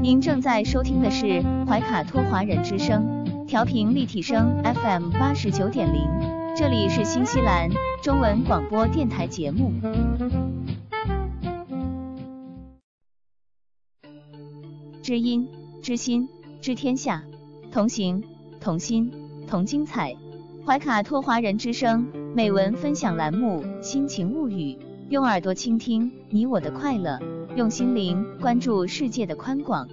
您正在收听的是怀卡托华人之声，调频立体声 FM 八十九点零。这里是新西兰中文广播电台节目。知音、知心、知天下，同行、同心、同精彩。怀卡托华人之声美文分享栏目《心情物语》，用耳朵倾听你我的快乐，用心灵关注世界的宽广。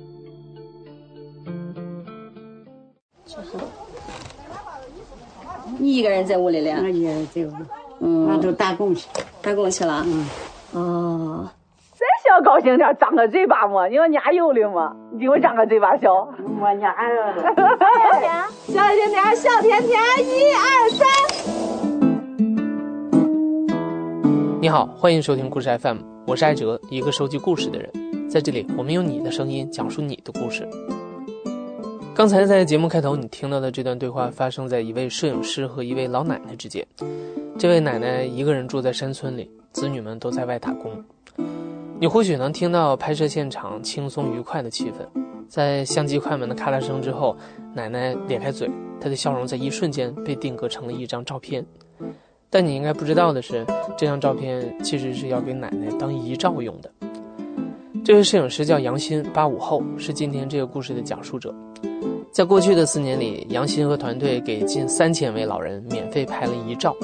你一个人在屋里练？我一个人在屋。嗯，俺都打工去，打工去了。嗯。哦。再小高兴点，张个嘴巴嘛。你说家有的嘛？你给我张个嘴巴笑。我家儿子。小甜甜，小甜甜，一二三。你好，欢迎收听故事 FM，我是艾哲，一个收集故事的人。在这里，我们用你的声音讲述你的故事。刚才在节目开头你听到的这段对话，发生在一位摄影师和一位老奶奶之间。这位奶奶一个人住在山村里，子女们都在外打工。你或许能听到拍摄现场轻松愉快的气氛，在相机快门的咔啦声之后，奶奶咧开嘴，她的笑容在一瞬间被定格成了一张照片。但你应该不知道的是，这张照片其实是要给奶奶当遗照用的。这位摄影师叫杨鑫，八五后，是今天这个故事的讲述者。在过去的四年里，杨鑫和团队给近三千位老人免费拍了遗照。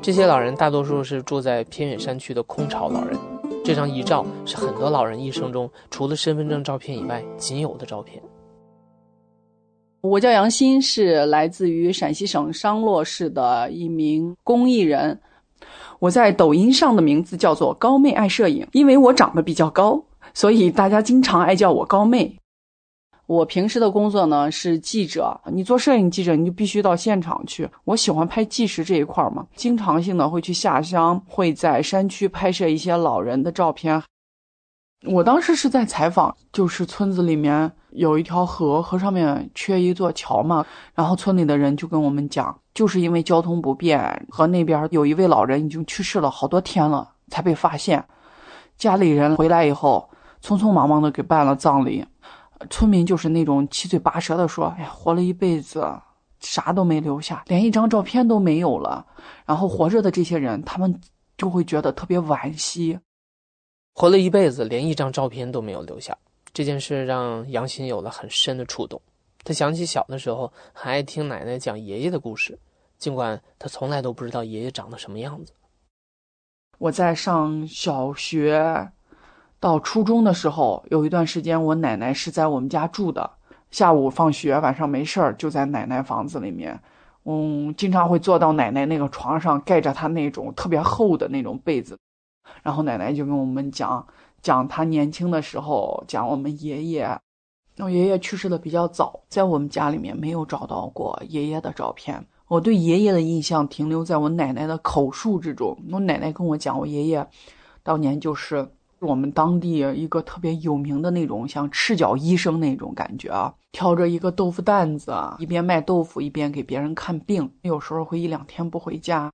这些老人大多数是住在偏远山区的空巢老人。这张遗照是很多老人一生中除了身份证照片以外仅有的照片。我叫杨鑫，是来自于陕西省商洛市的一名公益人。我在抖音上的名字叫做高妹爱摄影，因为我长得比较高，所以大家经常爱叫我高妹。我平时的工作呢是记者，你做摄影记者，你就必须到现场去。我喜欢拍纪实这一块嘛，经常性的会去下乡，会在山区拍摄一些老人的照片。我当时是在采访，就是村子里面有一条河，河上面缺一座桥嘛，然后村里的人就跟我们讲，就是因为交通不便，和那边有一位老人已经去世了好多天了才被发现，家里人回来以后，匆匆忙忙的给办了葬礼。村民就是那种七嘴八舌的说：“哎呀，活了一辈子，啥都没留下，连一张照片都没有了。”然后活着的这些人，他们就会觉得特别惋惜。活了一辈子，连一张照片都没有留下，这件事让杨鑫有了很深的触动。他想起小的时候很爱听奶奶讲爷爷的故事，尽管他从来都不知道爷爷长得什么样子。我在上小学。到初中的时候，有一段时间，我奶奶是在我们家住的。下午放学，晚上没事儿，就在奶奶房子里面。嗯，经常会坐到奶奶那个床上，盖着她那种特别厚的那种被子。然后奶奶就跟我们讲讲他年轻的时候，讲我们爷爷。我爷爷去世的比较早，在我们家里面没有找到过爷爷的照片。我对爷爷的印象停留在我奶奶的口述之中。我奶奶跟我讲，我爷爷当年就是。我们当地一个特别有名的那种像赤脚医生那种感觉啊，挑着一个豆腐担子，一边卖豆腐一边给别人看病，有时候会一两天不回家，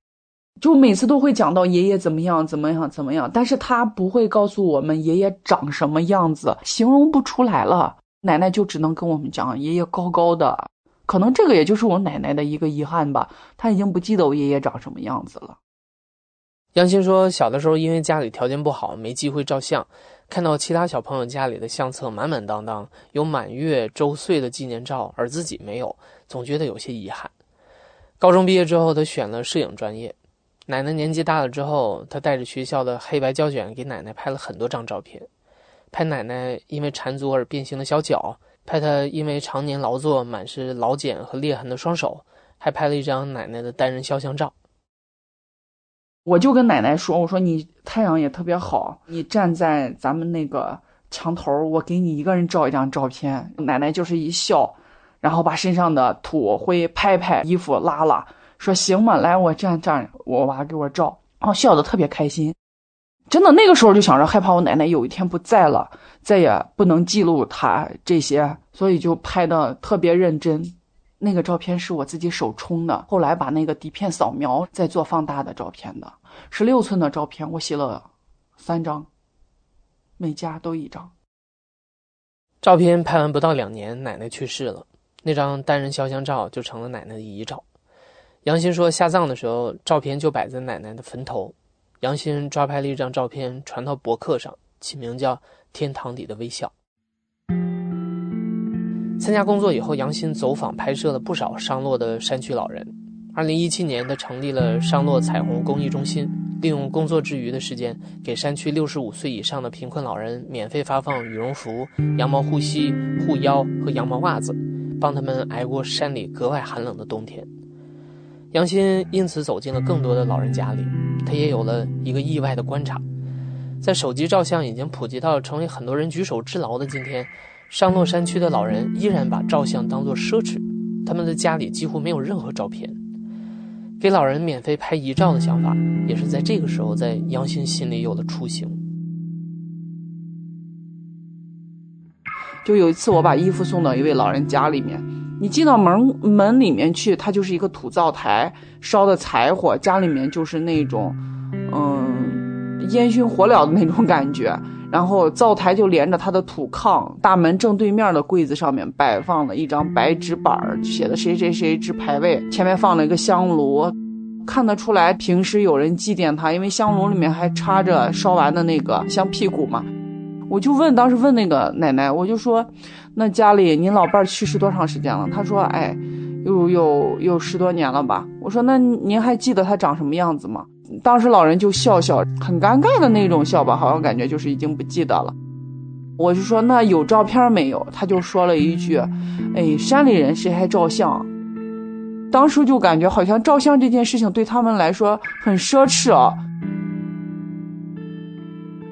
就每次都会讲到爷爷怎么样怎么样怎么样，但是他不会告诉我们爷爷长什么样子，形容不出来了。奶奶就只能跟我们讲爷爷高高的，可能这个也就是我奶奶的一个遗憾吧，她已经不记得我爷爷长什么样子了。杨鑫说：“小的时候，因为家里条件不好，没机会照相，看到其他小朋友家里的相册满满当当，有满月、周岁的纪念照，而自己没有，总觉得有些遗憾。高中毕业之后，他选了摄影专业。奶奶年纪大了之后，他带着学校的黑白胶卷给奶奶拍了很多张照片，拍奶奶因为缠足而变形的小脚，拍她因为常年劳作满是老茧和裂痕的双手，还拍了一张奶奶的单人肖像照。”我就跟奶奶说：“我说你太阳也特别好，你站在咱们那个墙头，我给你一个人照一张照片。”奶奶就是一笑，然后把身上的土灰拍拍，衣服拉拉，说：“行嘛，来我站站，我娃给我照。”然后笑得特别开心。真的那个时候就想着害怕我奶奶有一天不在了，再也不能记录她这些，所以就拍的特别认真。那个照片是我自己手冲的，后来把那个底片扫描再做放大的照片的，十六寸的照片，我洗了三张，每家都一张。照片拍完不到两年，奶奶去世了，那张单人肖像照就成了奶奶的遗照。杨鑫说，下葬的时候，照片就摆在奶奶的坟头。杨鑫抓拍了一张照片，传到博客上，起名叫《天堂里的微笑》。参加工作以后，杨鑫走访拍摄了不少商洛的山区老人。二零一七年，他成立了商洛彩虹公益中心，利用工作之余的时间，给山区六十五岁以上的贫困老人免费发放羽绒服、羊毛护膝、护腰和羊毛袜子，帮他们挨过山里格外寒冷的冬天。杨鑫因此走进了更多的老人家里，他也有了一个意外的观察：在手机照相已经普及到成为很多人举手之劳的今天，商洛山区的老人依然把照相当作奢侈，他们的家里几乎没有任何照片。给老人免费拍遗照的想法，也是在这个时候在杨鑫心里有了雏形。就有一次，我把衣服送到一位老人家里面。你进到门门里面去，它就是一个土灶台，烧的柴火，家里面就是那种，嗯，烟熏火燎的那种感觉。然后灶台就连着他的土炕，大门正对面的柜子上面摆放了一张白纸板，写的谁谁谁之牌位，前面放了一个香炉，看得出来平时有人祭奠他，因为香炉里面还插着烧完的那个香屁股嘛。我就问，当时问那个奶奶，我就说，那家里您老伴儿去世多长时间了？他说，哎，有有有十多年了吧。我说，那您还记得他长什么样子吗？当时老人就笑笑，很尴尬的那种笑吧，好像感觉就是已经不记得了。我就说，那有照片没有？他就说了一句，哎，山里人谁还照相？当时就感觉好像照相这件事情对他们来说很奢侈啊。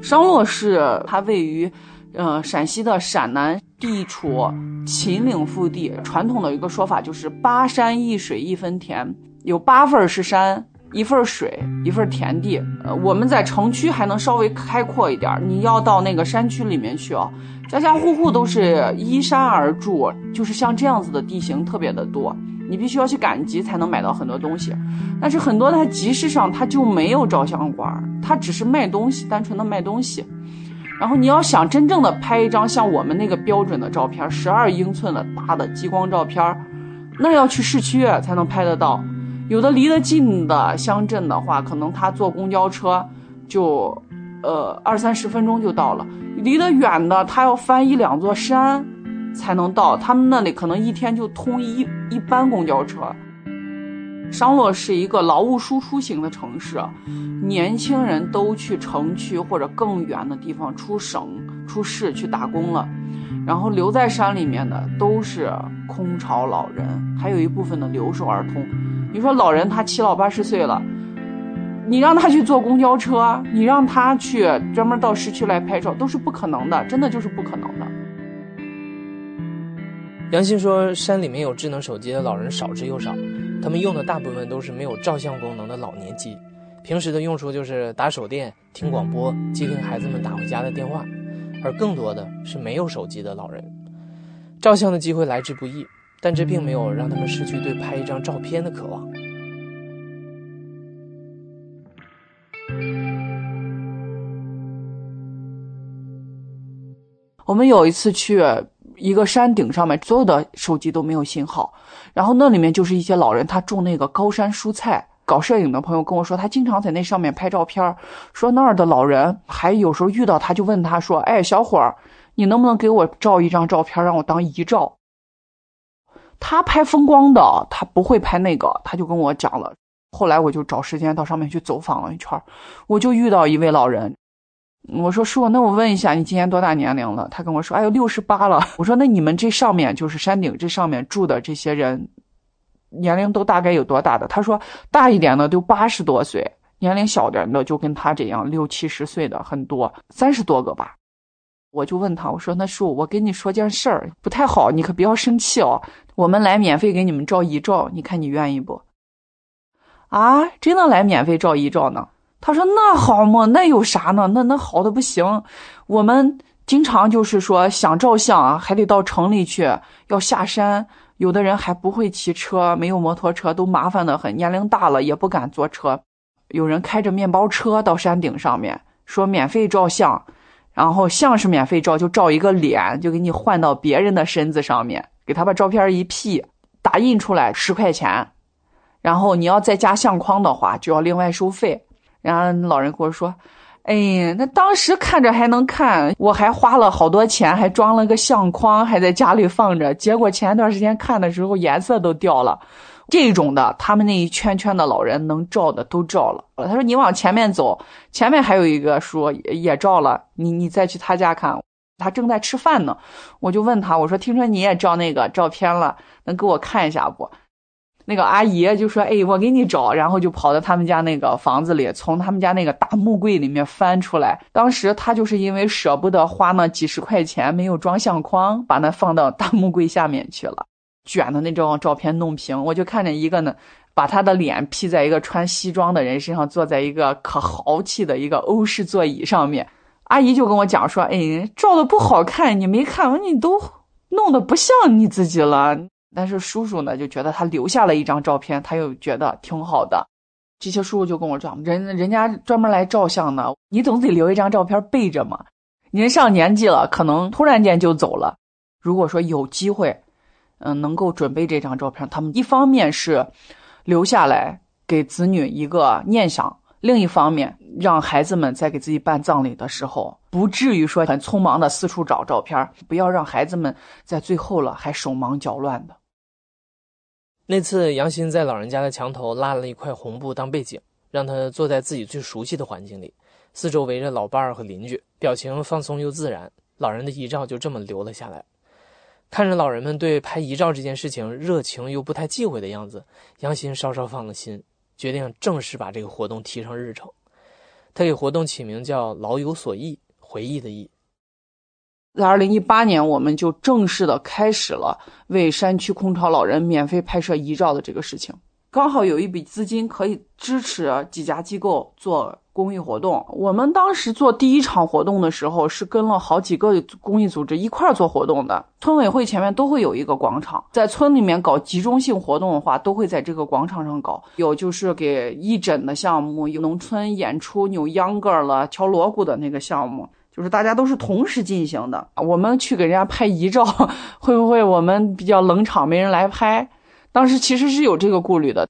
商洛市，它位于，呃，陕西的陕南，地处秦岭腹地。传统的一个说法就是八山一水一分田，有八份是山，一份水，一份田地。呃，我们在城区还能稍微开阔一点，你要到那个山区里面去哦，家家户户都是依山而筑，就是像这样子的地形特别的多。你必须要去赶集才能买到很多东西，但是很多它集市上它就没有照相馆，它只是卖东西，单纯的卖东西。然后你要想真正的拍一张像我们那个标准的照片，十二英寸的大的激光照片，那要去市区才能拍得到。有的离得近的乡镇的话，可能他坐公交车就，呃二三十分钟就到了；离得远的，他要翻一两座山。才能到他们那里，可能一天就通一一班公交车。商洛是一个劳务输出型的城市，年轻人都去城区或者更远的地方出省、出市去打工了，然后留在山里面的都是空巢老人，还有一部分的留守儿童。你说老人他七老八十岁了，你让他去坐公交车，你让他去专门到市区来拍照，都是不可能的，真的就是不可能的。杨鑫说：“山里面有智能手机的老人少之又少，他们用的大部分都是没有照相功能的老年机，平时的用处就是打手电、听广播、接听孩子们打回家的电话，而更多的是没有手机的老人。照相的机会来之不易，但这并没有让他们失去对拍一张照片的渴望。”我们有一次去。一个山顶上面，所有的手机都没有信号，然后那里面就是一些老人，他种那个高山蔬菜。搞摄影的朋友跟我说，他经常在那上面拍照片，说那儿的老人还有时候遇到他就问他说：“哎，小伙儿，你能不能给我照一张照片，让我当遗照？”他拍风光的，他不会拍那个，他就跟我讲了。后来我就找时间到上面去走访了一圈，我就遇到一位老人。我说叔，那我问一下，你今年多大年龄了？他跟我说，哎呦，六十八了。我说，那你们这上面就是山顶这上面住的这些人，年龄都大概有多大的？他说，大一点的都八十多岁，年龄小点的就跟他这样六七十岁的很多，三十多个吧。我就问他，我说，那叔，我跟你说件事儿，不太好，你可不要生气哦。我们来免费给你们照遗照，你看你愿意不？啊，真的来免费照遗照呢？他说：“那好嘛，那有啥呢？那那好的不行。我们经常就是说想照相啊，还得到城里去，要下山。有的人还不会骑车，没有摩托车，都麻烦的很。年龄大了也不敢坐车。有人开着面包车到山顶上面，说免费照相，然后相是免费照，就照一个脸，就给你换到别人的身子上面，给他把照片一 P，打印出来十块钱。”然后你要再加相框的话，就要另外收费。然后老人跟我说：“哎，那当时看着还能看，我还花了好多钱，还装了个相框，还在家里放着。结果前段时间看的时候，颜色都掉了。这种的，他们那一圈圈的老人能照的都照了。他说你往前面走，前面还有一个说也照了，你你再去他家看。他正在吃饭呢，我就问他，我说听说你也照那个照片了，能给我看一下不？”那个阿姨就说：“哎，我给你找。”然后就跑到他们家那个房子里，从他们家那个大木柜里面翻出来。当时他就是因为舍不得花那几十块钱，没有装相框，把那放到大木柜下面去了，卷的那张照片弄平。我就看见一个呢，把他的脸 P 在一个穿西装的人身上，坐在一个可豪气的一个欧式座椅上面。阿姨就跟我讲说：“哎，照的不好看，你没看，你都弄得不像你自己了。”但是叔叔呢，就觉得他留下了一张照片，他又觉得挺好的。这些叔叔就跟我讲，人人家专门来照相的，你总得留一张照片备着嘛。您上年纪了，可能突然间就走了。如果说有机会，嗯，能够准备这张照片，他们一方面是留下来给子女一个念想，另一方面让孩子们在给自己办葬礼的时候，不至于说很匆忙的四处找照片，不要让孩子们在最后了还手忙脚乱的。那次，杨鑫在老人家的墙头拉了一块红布当背景，让他坐在自己最熟悉的环境里，四周围着老伴儿和邻居，表情放松又自然。老人的遗照就这么留了下来。看着老人们对拍遗照这件事情热情又不太忌讳的样子，杨鑫稍稍放了心，决定正式把这个活动提上日程。他给活动起名叫“老有所忆”，回忆的忆。在二零一八年，我们就正式的开始了为山区空巢老人免费拍摄遗照的这个事情。刚好有一笔资金可以支持几家机构做公益活动。我们当时做第一场活动的时候，是跟了好几个公益组织一块做活动的。村委会前面都会有一个广场，在村里面搞集中性活动的话，都会在这个广场上搞。有就是给义诊的项目，有农村演出扭秧歌了、敲锣鼓的那个项目。就是大家都是同时进行的，我们去给人家拍遗照，会不会我们比较冷场，没人来拍？当时其实是有这个顾虑的。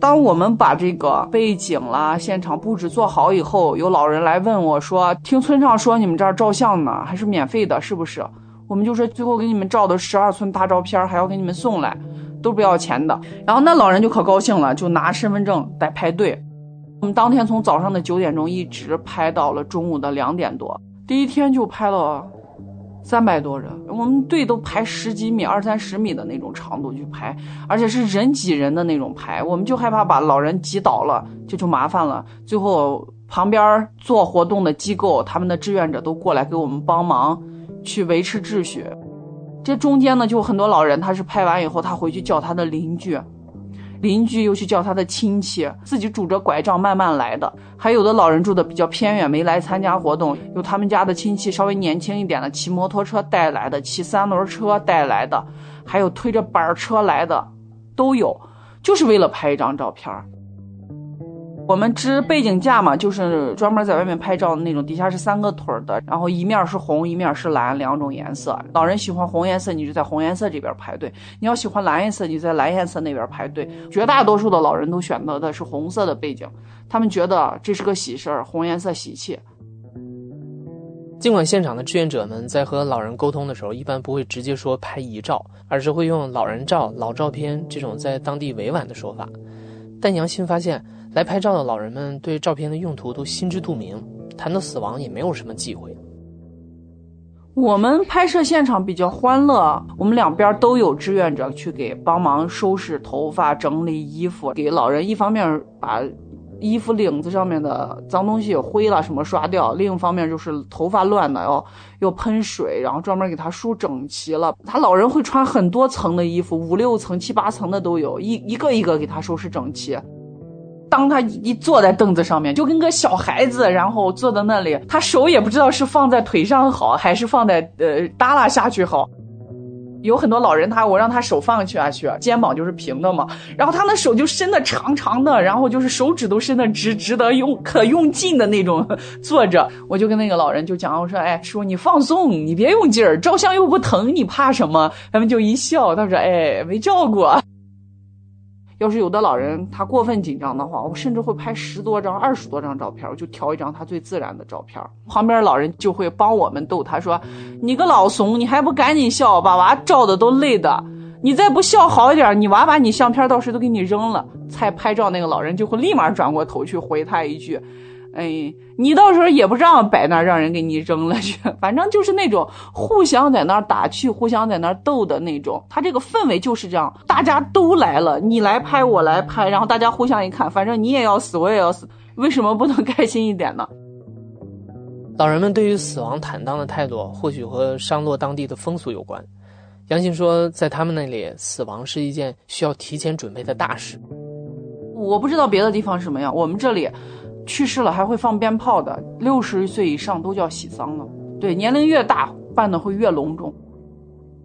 当我们把这个背景啦、现场布置做好以后，有老人来问我说：“听村上说你们这儿照相呢，还是免费的，是不是？”我们就说最后给你们照的十二寸大照片，还要给你们送来，都不要钱的。然后那老人就可高兴了，就拿身份证在排队。我们当天从早上的九点钟一直拍到了中午的两点多，第一天就拍了三百多人，我们队都排十几米、二三十米的那种长度去拍，而且是人挤人的那种排，我们就害怕把老人挤倒了，这就麻烦了。最后旁边做活动的机构，他们的志愿者都过来给我们帮忙去维持秩序。这中间呢，就很多老人，他是拍完以后，他回去叫他的邻居。邻居又去叫他的亲戚，自己拄着拐杖慢慢来的，还有的老人住的比较偏远，没来参加活动，有他们家的亲戚稍微年轻一点的，骑摩托车带来的，骑三轮车带来的，还有推着板车来的，都有，就是为了拍一张照片。我们支背景架嘛，就是专门在外面拍照的那种，底下是三个腿的，然后一面是红，一面是蓝，两种颜色。老人喜欢红颜色，你就在红颜色这边排队；你要喜欢蓝颜色，你在蓝颜色那边排队。绝大多数的老人都选择的是红色的背景，他们觉得这是个喜事儿，红颜色喜气。尽管现场的志愿者们在和老人沟通的时候，一般不会直接说拍遗照，而是会用老人照、老照片这种在当地委婉的说法，但杨鑫发现。来拍照的老人们对照片的用途都心知肚明，谈到死亡也没有什么忌讳。我们拍摄现场比较欢乐，我们两边都有志愿者去给帮忙收拾头发、整理衣服，给老人一方面把衣服领子上面的脏东西、灰了什么刷掉，另一方面就是头发乱的要要喷水，然后专门给他梳整齐了。他老人会穿很多层的衣服，五六层、七八层的都有，一一个一个给他收拾整齐。当他一坐在凳子上面，就跟个小孩子，然后坐在那里，他手也不知道是放在腿上好，还是放在呃耷拉下去好。有很多老人，他我让他手放下去，肩膀就是平的嘛，然后他那手就伸的长长的，然后就是手指都伸的直直的，用可用劲的那种坐着。我就跟那个老人就讲，我说，哎，叔，你放松，你别用劲儿，照相又不疼，你怕什么？他们就一笑，他说，哎，没照过。要是有的老人他过分紧张的话，我甚至会拍十多张、二十多张照片，我就调一张他最自然的照片。旁边老人就会帮我们逗他说：“你个老怂，你还不赶紧笑，把娃照的都累的。你再不笑好一点，你娃把你相片到时都给你扔了。”才拍照那个老人就会立马转过头去回他一句。哎，你到时候也不让摆那儿，让人给你扔了 去。反正就是那种互相在那儿打趣，互相在那儿逗的那种。他这个氛围就是这样，大家都来了，你来拍，我来拍，然后大家互相一看，反正你也要死，我也要死，为什么不能开心一点呢？老人们对于死亡坦荡的态度，或许和商洛当地的风俗有关。杨鑫说，在他们那里，死亡是一件需要提前准备的大事。我不知道别的地方什么样，我们这里。去世了还会放鞭炮的，六十岁以上都叫喜丧了。对，年龄越大办的会越隆重。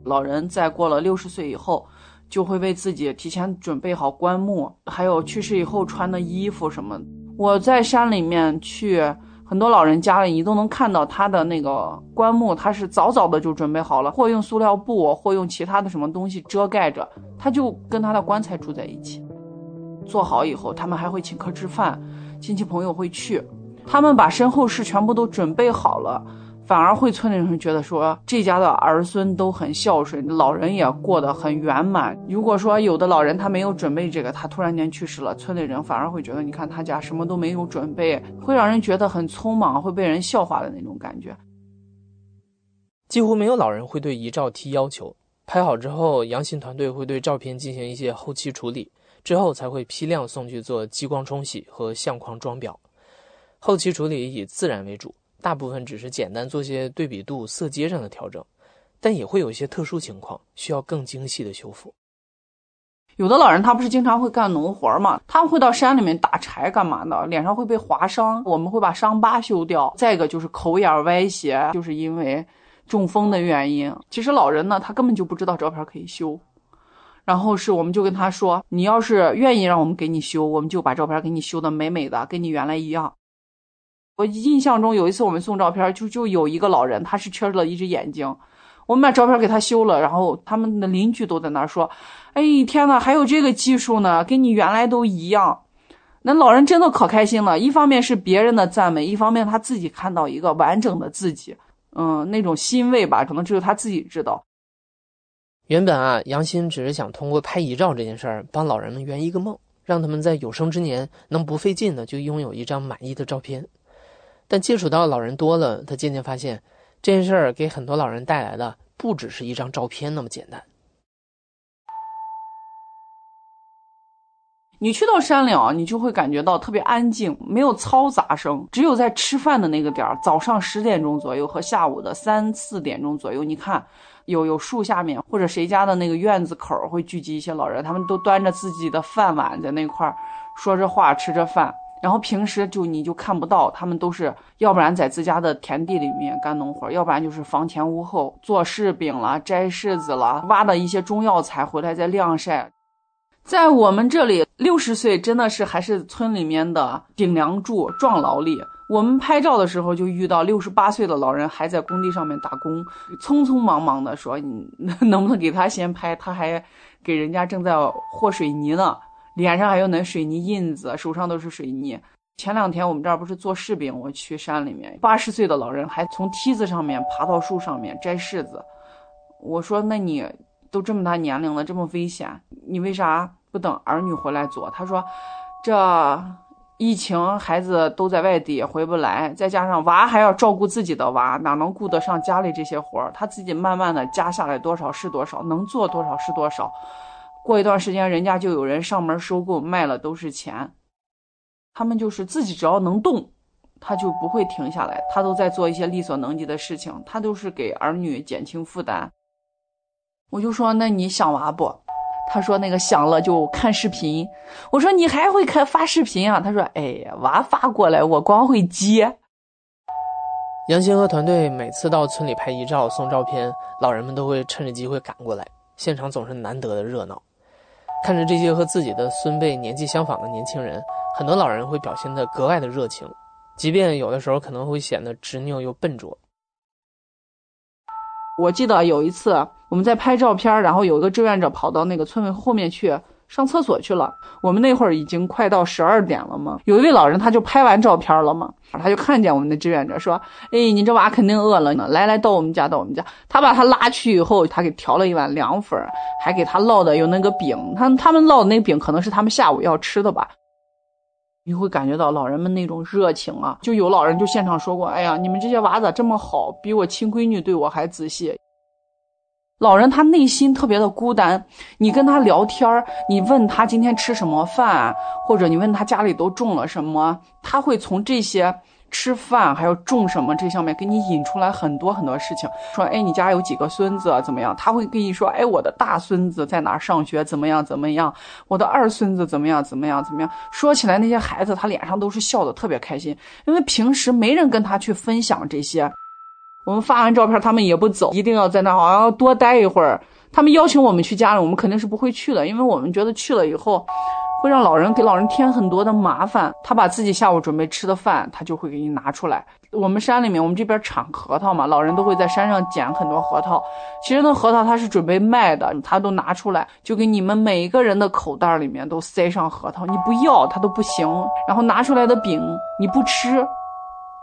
老人在过了六十岁以后，就会为自己提前准备好棺木，还有去世以后穿的衣服什么。我在山里面去很多老人家里，你都能看到他的那个棺木，他是早早的就准备好了，或用塑料布，或用其他的什么东西遮盖着，他就跟他的棺材住在一起。做好以后，他们还会请客吃饭。亲戚朋友会去，他们把身后事全部都准备好了，反而会村里人觉得说这家的儿孙都很孝顺，老人也过得很圆满。如果说有的老人他没有准备这个，他突然间去世了，村里人反而会觉得你看他家什么都没有准备，会让人觉得很匆忙，会被人笑话的那种感觉。几乎没有老人会对遗照提要求，拍好之后，杨鑫团队会对照片进行一些后期处理。之后才会批量送去做激光冲洗和相框装裱，后期处理以自然为主，大部分只是简单做些对比度、色阶上的调整，但也会有一些特殊情况需要更精细的修复。有的老人他不是经常会干农活嘛，他们会到山里面打柴干嘛的，脸上会被划伤，我们会把伤疤修掉。再一个就是口眼歪斜，就是因为中风的原因。其实老人呢，他根本就不知道照片可以修。然后是，我们就跟他说，你要是愿意让我们给你修，我们就把照片给你修的美美的，跟你原来一样。我印象中有一次我们送照片，就就有一个老人，他是缺了一只眼睛，我们把照片给他修了，然后他们的邻居都在那说，哎天呐，还有这个技术呢，跟你原来都一样。那老人真的可开心了，一方面是别人的赞美，一方面他自己看到一个完整的自己，嗯，那种欣慰吧，可能只有他自己知道。原本啊，杨鑫只是想通过拍遗照这件事儿帮老人们圆一个梦，让他们在有生之年能不费劲的就拥有一张满意的照片。但接触到老人多了，他渐渐发现这件事儿给很多老人带来的不只是一张照片那么简单。你去到山里啊，你就会感觉到特别安静，没有嘈杂声，只有在吃饭的那个点儿，早上十点钟左右和下午的三四点钟左右，你看。有有树下面或者谁家的那个院子口会聚集一些老人，他们都端着自己的饭碗在那块儿说着话吃着饭，然后平时就你就看不到，他们都是要不然在自家的田地里面干农活，要不然就是房前屋后做柿饼了、摘柿子了、挖的一些中药材回来再晾晒。在我们这里，六十岁真的是还是村里面的顶梁柱、壮劳力。我们拍照的时候就遇到六十八岁的老人还在工地上面打工，匆匆忙忙的说：“你能不能给他先拍？他还给人家正在和水泥呢，脸上还有那水泥印子，手上都是水泥。”前两天我们这儿不是做柿饼，我去山里面，八十岁的老人还从梯子上面爬到树上面摘柿子。我说：“那你都这么大年龄了，这么危险，你为啥不等儿女回来做？”他说：“这。”疫情，孩子都在外地，回不来，再加上娃还要照顾自己的娃，哪能顾得上家里这些活儿？他自己慢慢的加下来多少是多少，能做多少是多少。过一段时间，人家就有人上门收购，卖了都是钱。他们就是自己只要能动，他就不会停下来，他都在做一些力所能及的事情，他都是给儿女减轻负担。我就说，那你想娃不？他说：“那个想了就看视频。”我说：“你还会看发视频啊？”他说：“哎呀，娃发过来，我光会接。”杨鑫和团队每次到村里拍遗照、送照片，老人们都会趁着机会赶过来，现场总是难得的热闹。看着这些和自己的孙辈年纪相仿的年轻人，很多老人会表现得格外的热情，即便有的时候可能会显得执拗又笨拙。我记得有一次我们在拍照片，然后有一个志愿者跑到那个村委后面去上厕所去了。我们那会儿已经快到十二点了嘛，有一位老人他就拍完照片了嘛，他就看见我们的志愿者说：“哎，你这娃肯定饿了呢，来来到我们家，到我们家。”他把他拉去以后，他给调了一碗凉粉，还给他烙的有那个饼，他他们烙的那饼可能是他们下午要吃的吧。你会感觉到老人们那种热情啊，就有老人就现场说过：“哎呀，你们这些娃咋这么好，比我亲闺女对我还仔细。”老人他内心特别的孤单，你跟他聊天你问他今天吃什么饭，或者你问他家里都种了什么，他会从这些吃饭还有种什么这上面给你引出来很多很多事情。说，哎，你家有几个孙子怎么样？他会跟你说，哎，我的大孙子在哪上学，怎么样怎么样？我的二孙子怎么样怎么样怎么样？说起来那些孩子，他脸上都是笑的特别开心，因为平时没人跟他去分享这些。我们发完照片，他们也不走，一定要在那好像要多待一会儿。他们邀请我们去家里，我们肯定是不会去的，因为我们觉得去了以后，会让老人给老人添很多的麻烦。他把自己下午准备吃的饭，他就会给你拿出来。我们山里面，我们这边产核桃嘛，老人都会在山上捡很多核桃。其实那核桃他是准备卖的，他都拿出来，就给你们每一个人的口袋里面都塞上核桃。你不要他都不行。然后拿出来的饼你不吃。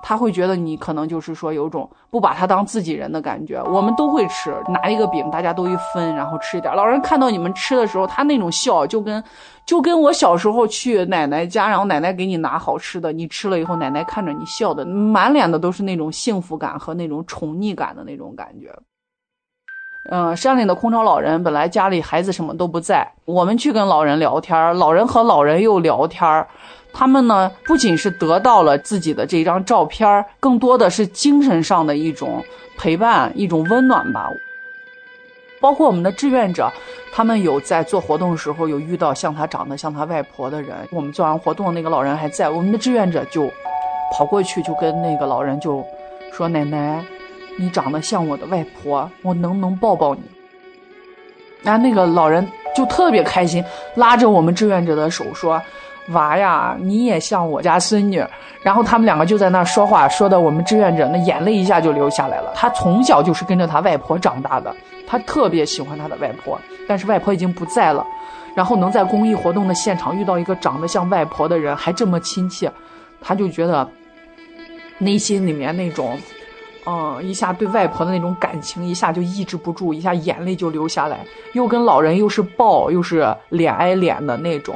他会觉得你可能就是说有种不把他当自己人的感觉。我们都会吃，拿一个饼，大家都一分，然后吃一点。老人看到你们吃的时候，他那种笑就跟，就跟我小时候去奶奶家，然后奶奶给你拿好吃的，你吃了以后，奶奶看着你笑的，满脸的都是那种幸福感和那种宠溺感的那种感觉。嗯，山里的空巢老人本来家里孩子什么都不在，我们去跟老人聊天，老人和老人又聊天。他们呢，不仅是得到了自己的这张照片，更多的是精神上的一种陪伴，一种温暖吧。包括我们的志愿者，他们有在做活动的时候有遇到像他长得像他外婆的人。我们做完活动，那个老人还在，我们的志愿者就跑过去，就跟那个老人就说：“奶奶，你长得像我的外婆，我能不能抱抱你？”然后那个老人就特别开心，拉着我们志愿者的手说。娃呀，你也像我家孙女。然后他们两个就在那说话，说的我们志愿者那眼泪一下就流下来了。他从小就是跟着他外婆长大的，他特别喜欢他的外婆，但是外婆已经不在了。然后能在公益活动的现场遇到一个长得像外婆的人，还这么亲切，他就觉得内心里面那种，嗯，一下对外婆的那种感情一下就抑制不住，一下眼泪就流下来，又跟老人又是抱又是脸挨脸的那种。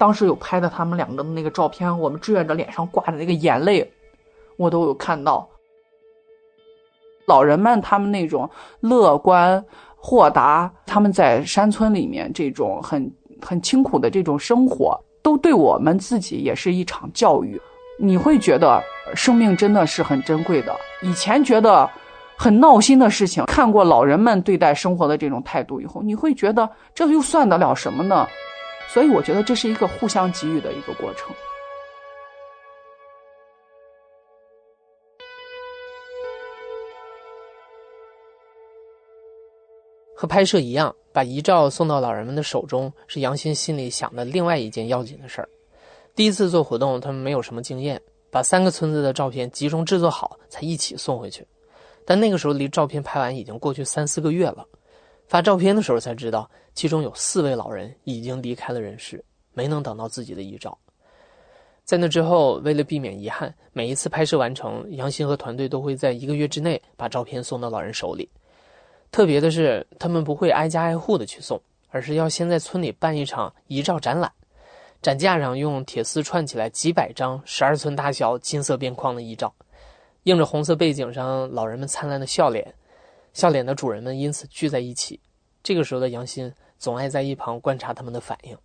当时有拍的他们两个的那个照片，我们志愿者脸上挂的那个眼泪，我都有看到。老人们他们那种乐观豁达，他们在山村里面这种很很清苦的这种生活，都对我们自己也是一场教育。你会觉得生命真的是很珍贵的。以前觉得很闹心的事情，看过老人们对待生活的这种态度以后，你会觉得这又算得了什么呢？所以我觉得这是一个互相给予的一个过程。和拍摄一样，把遗照送到老人们的手中，是杨鑫心里想的另外一件要紧的事儿。第一次做活动，他们没有什么经验，把三个村子的照片集中制作好，才一起送回去。但那个时候离照片拍完已经过去三四个月了。发照片的时候才知道，其中有四位老人已经离开了人世，没能等到自己的遗照。在那之后，为了避免遗憾，每一次拍摄完成，杨鑫和团队都会在一个月之内把照片送到老人手里。特别的是，他们不会挨家挨户的去送，而是要先在村里办一场遗照展览，展架上用铁丝串起来几百张十二寸大小、金色边框的遗照，映着红色背景上老人们灿烂的笑脸。笑脸的主人们因此聚在一起，这个时候的杨鑫总爱在一旁观察他们的反应。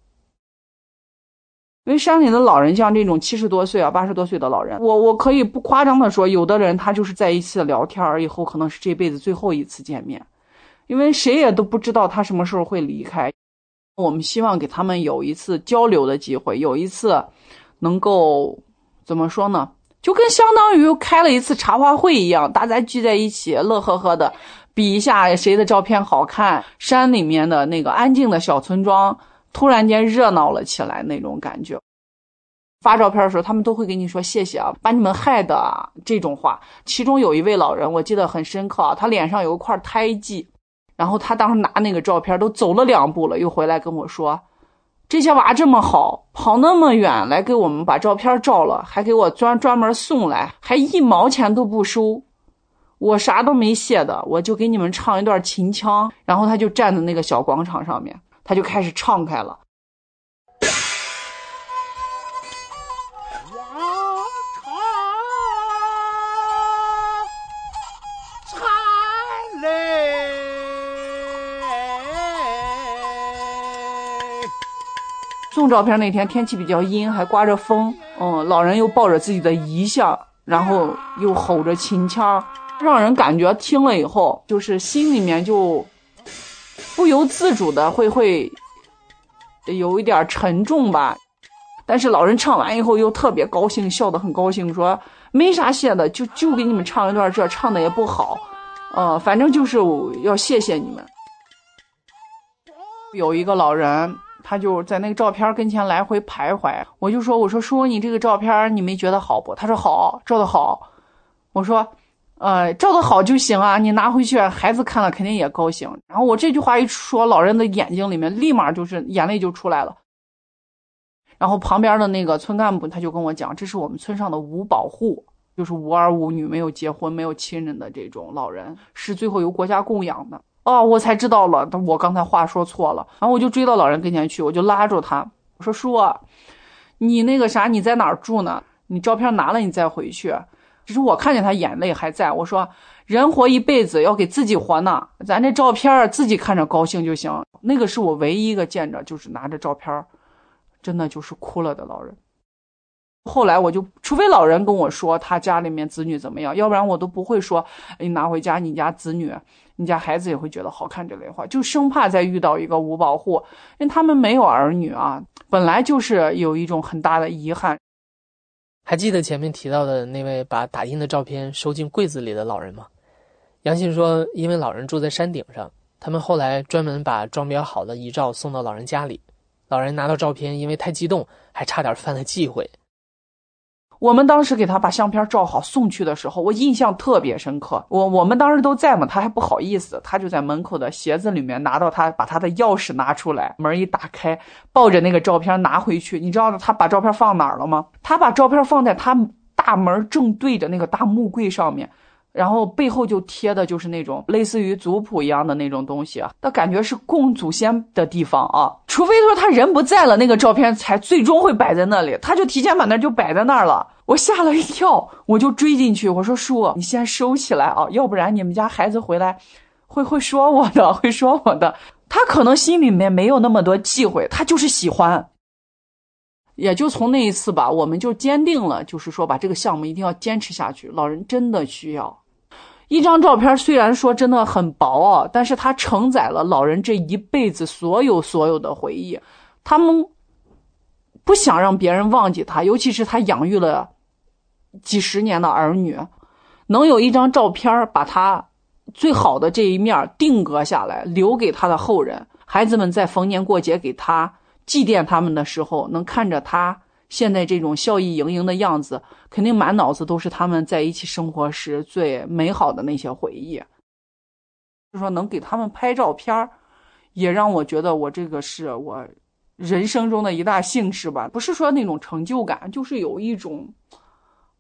因为山里的老人，像这种七十多岁啊、八十多岁的老人，我我可以不夸张的说，有的人他就是在一起聊天儿以后，可能是这辈子最后一次见面，因为谁也都不知道他什么时候会离开。我们希望给他们有一次交流的机会，有一次能够怎么说呢？就跟相当于开了一次茶话会一样，大家聚在一起，乐呵呵的比一下谁的照片好看。山里面的那个安静的小村庄，突然间热闹了起来，那种感觉。发照片的时候，他们都会给你说谢谢啊，把你们害的啊这种话。其中有一位老人，我记得很深刻啊，他脸上有一块胎记，然后他当时拿那个照片，都走了两步了，又回来跟我说：“这些娃这么好，跑那么远来给我们把照片照了，还给我专专门送来，还一毛钱都不收。我啥都没谢的，我就给你们唱一段秦腔。”然后他就站在那个小广场上面，他就开始唱开了。送照片那天天气比较阴，还刮着风。嗯，老人又抱着自己的遗像，然后又吼着秦腔，让人感觉听了以后，就是心里面就不由自主的会会有一点沉重吧。但是老人唱完以后又特别高兴，笑得很高兴，说没啥谢的，就就给你们唱一段，这唱的也不好，呃，反正就是要谢谢你们。有一个老人。他就在那个照片跟前来回徘徊，我就说：“我说叔，你这个照片你没觉得好不？”他说：“好，照的好。”我说：“呃，照的好就行啊，你拿回去，孩子看了肯定也高兴。”然后我这句话一说，老人的眼睛里面立马就是眼泪就出来了。然后旁边的那个村干部他就跟我讲：“这是我们村上的五保户，就是无儿无女、没有结婚、没有亲人的这种老人，是最后由国家供养的。”哦，我才知道了，我刚才话说错了，然后我就追到老人跟前去，我就拉住他，我说叔，你那个啥，你在哪儿住呢？你照片拿了，你再回去。只是我看见他眼泪还在，我说人活一辈子要给自己活呢，咱这照片自己看着高兴就行。那个是我唯一一个见着就是拿着照片，真的就是哭了的老人。后来我就，除非老人跟我说他家里面子女怎么样，要不然我都不会说你拿回家，你家子女。你家孩子也会觉得好看这类话，就生怕再遇到一个无保护，因为他们没有儿女啊，本来就是有一种很大的遗憾。还记得前面提到的那位把打印的照片收进柜子里的老人吗？杨信说，因为老人住在山顶上，他们后来专门把装裱好的遗照送到老人家里，老人拿到照片，因为太激动，还差点犯了忌讳。我们当时给他把相片照好送去的时候，我印象特别深刻。我我们当时都在嘛，他还不好意思，他就在门口的鞋子里面拿到他把他的钥匙拿出来，门一打开，抱着那个照片拿回去。你知道他把照片放哪儿了吗？他把照片放在他大门正对着那个大木柜上面。然后背后就贴的就是那种类似于族谱一样的那种东西啊，那感觉是供祖先的地方啊。除非说他人不在了，那个照片才最终会摆在那里，他就提前把那就摆在那儿了。我吓了一跳，我就追进去，我说叔，你先收起来啊，要不然你们家孩子回来会会说我的，会说我的。他可能心里面没有那么多忌讳，他就是喜欢。也就从那一次吧，我们就坚定了，就是说把这个项目一定要坚持下去。老人真的需要。一张照片虽然说真的很薄啊，但是它承载了老人这一辈子所有所有的回忆。他们不想让别人忘记他，尤其是他养育了几十年的儿女，能有一张照片把他最好的这一面定格下来，留给他的后人。孩子们在逢年过节给他祭奠他们的时候，能看着他。现在这种笑意盈盈的样子，肯定满脑子都是他们在一起生活时最美好的那些回忆。就说能给他们拍照片也让我觉得我这个是我人生中的一大幸事吧。不是说那种成就感，就是有一种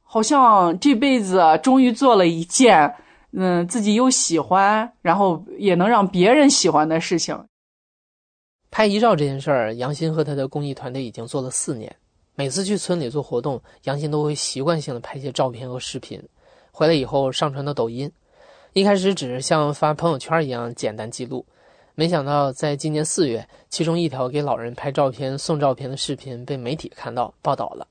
好像这辈子终于做了一件，嗯，自己又喜欢，然后也能让别人喜欢的事情。拍遗照这件事儿，杨鑫和他的公益团队已经做了四年。每次去村里做活动，杨鑫都会习惯性的拍些照片和视频，回来以后上传到抖音。一开始只是像发朋友圈一样简单记录，没想到在今年四月，其中一条给老人拍照片、送照片的视频被媒体看到报道了。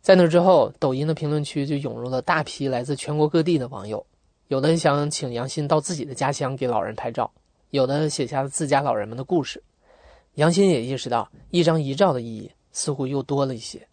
在那之后，抖音的评论区就涌入了大批来自全国各地的网友，有的想请杨鑫到自己的家乡给老人拍照，有的写下了自家老人们的故事。杨鑫也意识到一张遗照的意义。似乎又多了一些。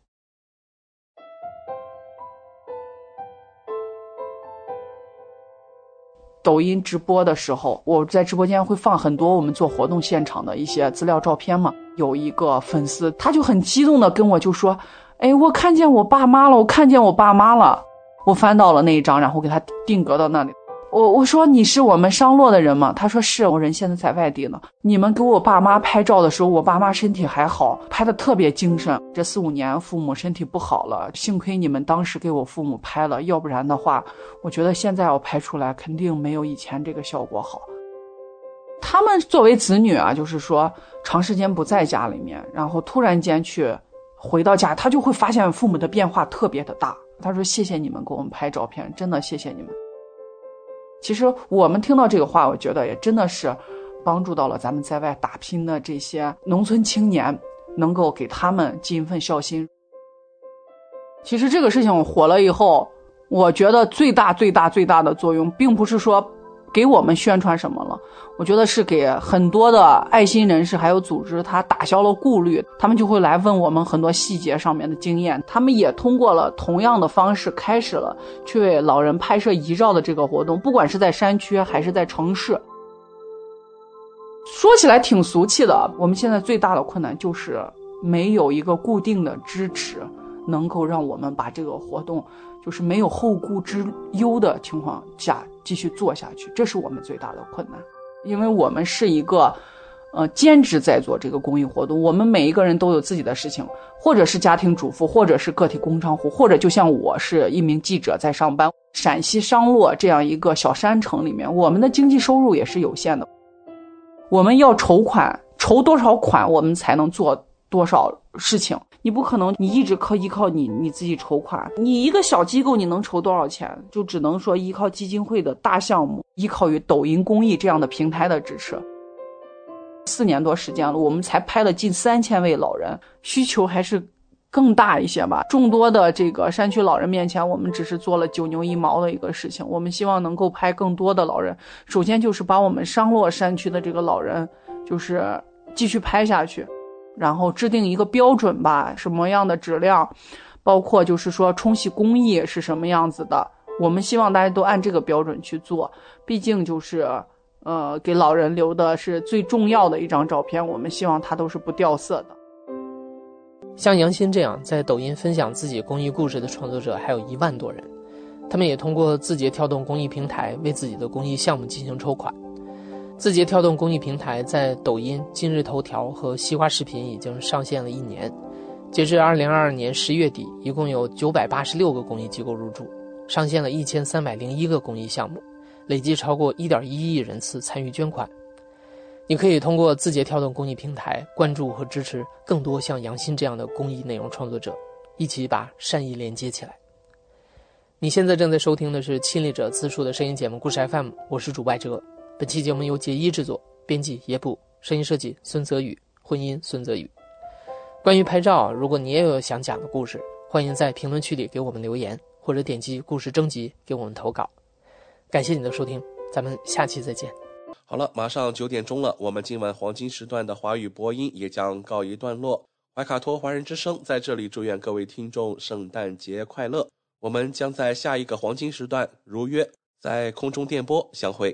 抖音直播的时候，我在直播间会放很多我们做活动现场的一些资料照片嘛。有一个粉丝，他就很激动的跟我就说：“哎，我看见我爸妈了，我看见我爸妈了。”我翻到了那一张，然后给他定格到那里。我我说你是我们商洛的人吗？他说是，我人现在在外地呢。你们给我爸妈拍照的时候，我爸妈身体还好，拍的特别精神。这四五年父母身体不好了，幸亏你们当时给我父母拍了，要不然的话，我觉得现在要拍出来肯定没有以前这个效果好。他们作为子女啊，就是说长时间不在家里面，然后突然间去回到家，他就会发现父母的变化特别的大。他说：“谢谢你们给我们拍照片，真的谢谢你们。”其实我们听到这个话，我觉得也真的是帮助到了咱们在外打拼的这些农村青年，能够给他们尽一份孝心。其实这个事情火了以后，我觉得最大最大最大的作用，并不是说。给我们宣传什么了？我觉得是给很多的爱心人士还有组织，他打消了顾虑，他们就会来问我们很多细节上面的经验。他们也通过了同样的方式，开始了去为老人拍摄遗照的这个活动，不管是在山区还是在城市。说起来挺俗气的，我们现在最大的困难就是没有一个固定的支持，能够让我们把这个活动。就是没有后顾之忧的情况下继续做下去，这是我们最大的困难。因为我们是一个，呃，兼职在做这个公益活动，我们每一个人都有自己的事情，或者是家庭主妇，或者是个体工商户，或者就像我是一名记者在上班。陕西商洛这样一个小山城里面，我们的经济收入也是有限的，我们要筹款，筹多少款，我们才能做多少事情。你不可能，你一直靠依靠你你自己筹款。你一个小机构，你能筹多少钱？就只能说依靠基金会的大项目，依靠于抖音公益这样的平台的支持。四年多时间了，我们才拍了近三千位老人，需求还是更大一些吧。众多的这个山区老人面前，我们只是做了九牛一毛的一个事情。我们希望能够拍更多的老人，首先就是把我们商洛山区的这个老人，就是继续拍下去。然后制定一个标准吧，什么样的质量，包括就是说冲洗工艺是什么样子的，我们希望大家都按这个标准去做。毕竟就是，呃，给老人留的是最重要的一张照片，我们希望它都是不掉色的。像杨鑫这样在抖音分享自己公益故事的创作者还有一万多人，他们也通过字节跳动公益平台为自己的公益项目进行筹款。字节跳动公益平台在抖音、今日头条和西瓜视频已经上线了一年，截至二零二二年十月底，一共有九百八十六个公益机构入驻，上线了一千三百零一个公益项目，累计超过一点一亿人次参与捐款。你可以通过字节跳动公益平台关注和支持更多像杨鑫这样的公益内容创作者，一起把善意连接起来。你现在正在收听的是亲历者自述的声音节目《故事 FM》，我是主播哲。本期节目由杰一制作，编辑野捕，声音设计孙泽宇，混音孙泽宇。关于拍照，如果你也有想讲的故事，欢迎在评论区里给我们留言，或者点击故事征集给我们投稿。感谢你的收听，咱们下期再见。好了，马上九点钟了，我们今晚黄金时段的华语播音也将告一段落。怀卡托华人之声在这里祝愿各位听众圣诞节快乐。我们将在下一个黄金时段如约在空中电波相会。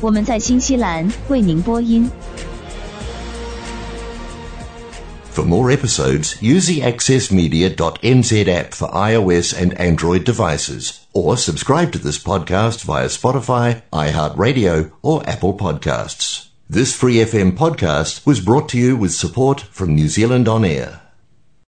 我们在新西兰为您播音。For more episodes, use the accessmedia.nz app for iOS and Android devices, or subscribe to this podcast via Spotify, iHeartRadio, or Apple Podcasts. This free FM podcast was brought to you with support from New Zealand On Air.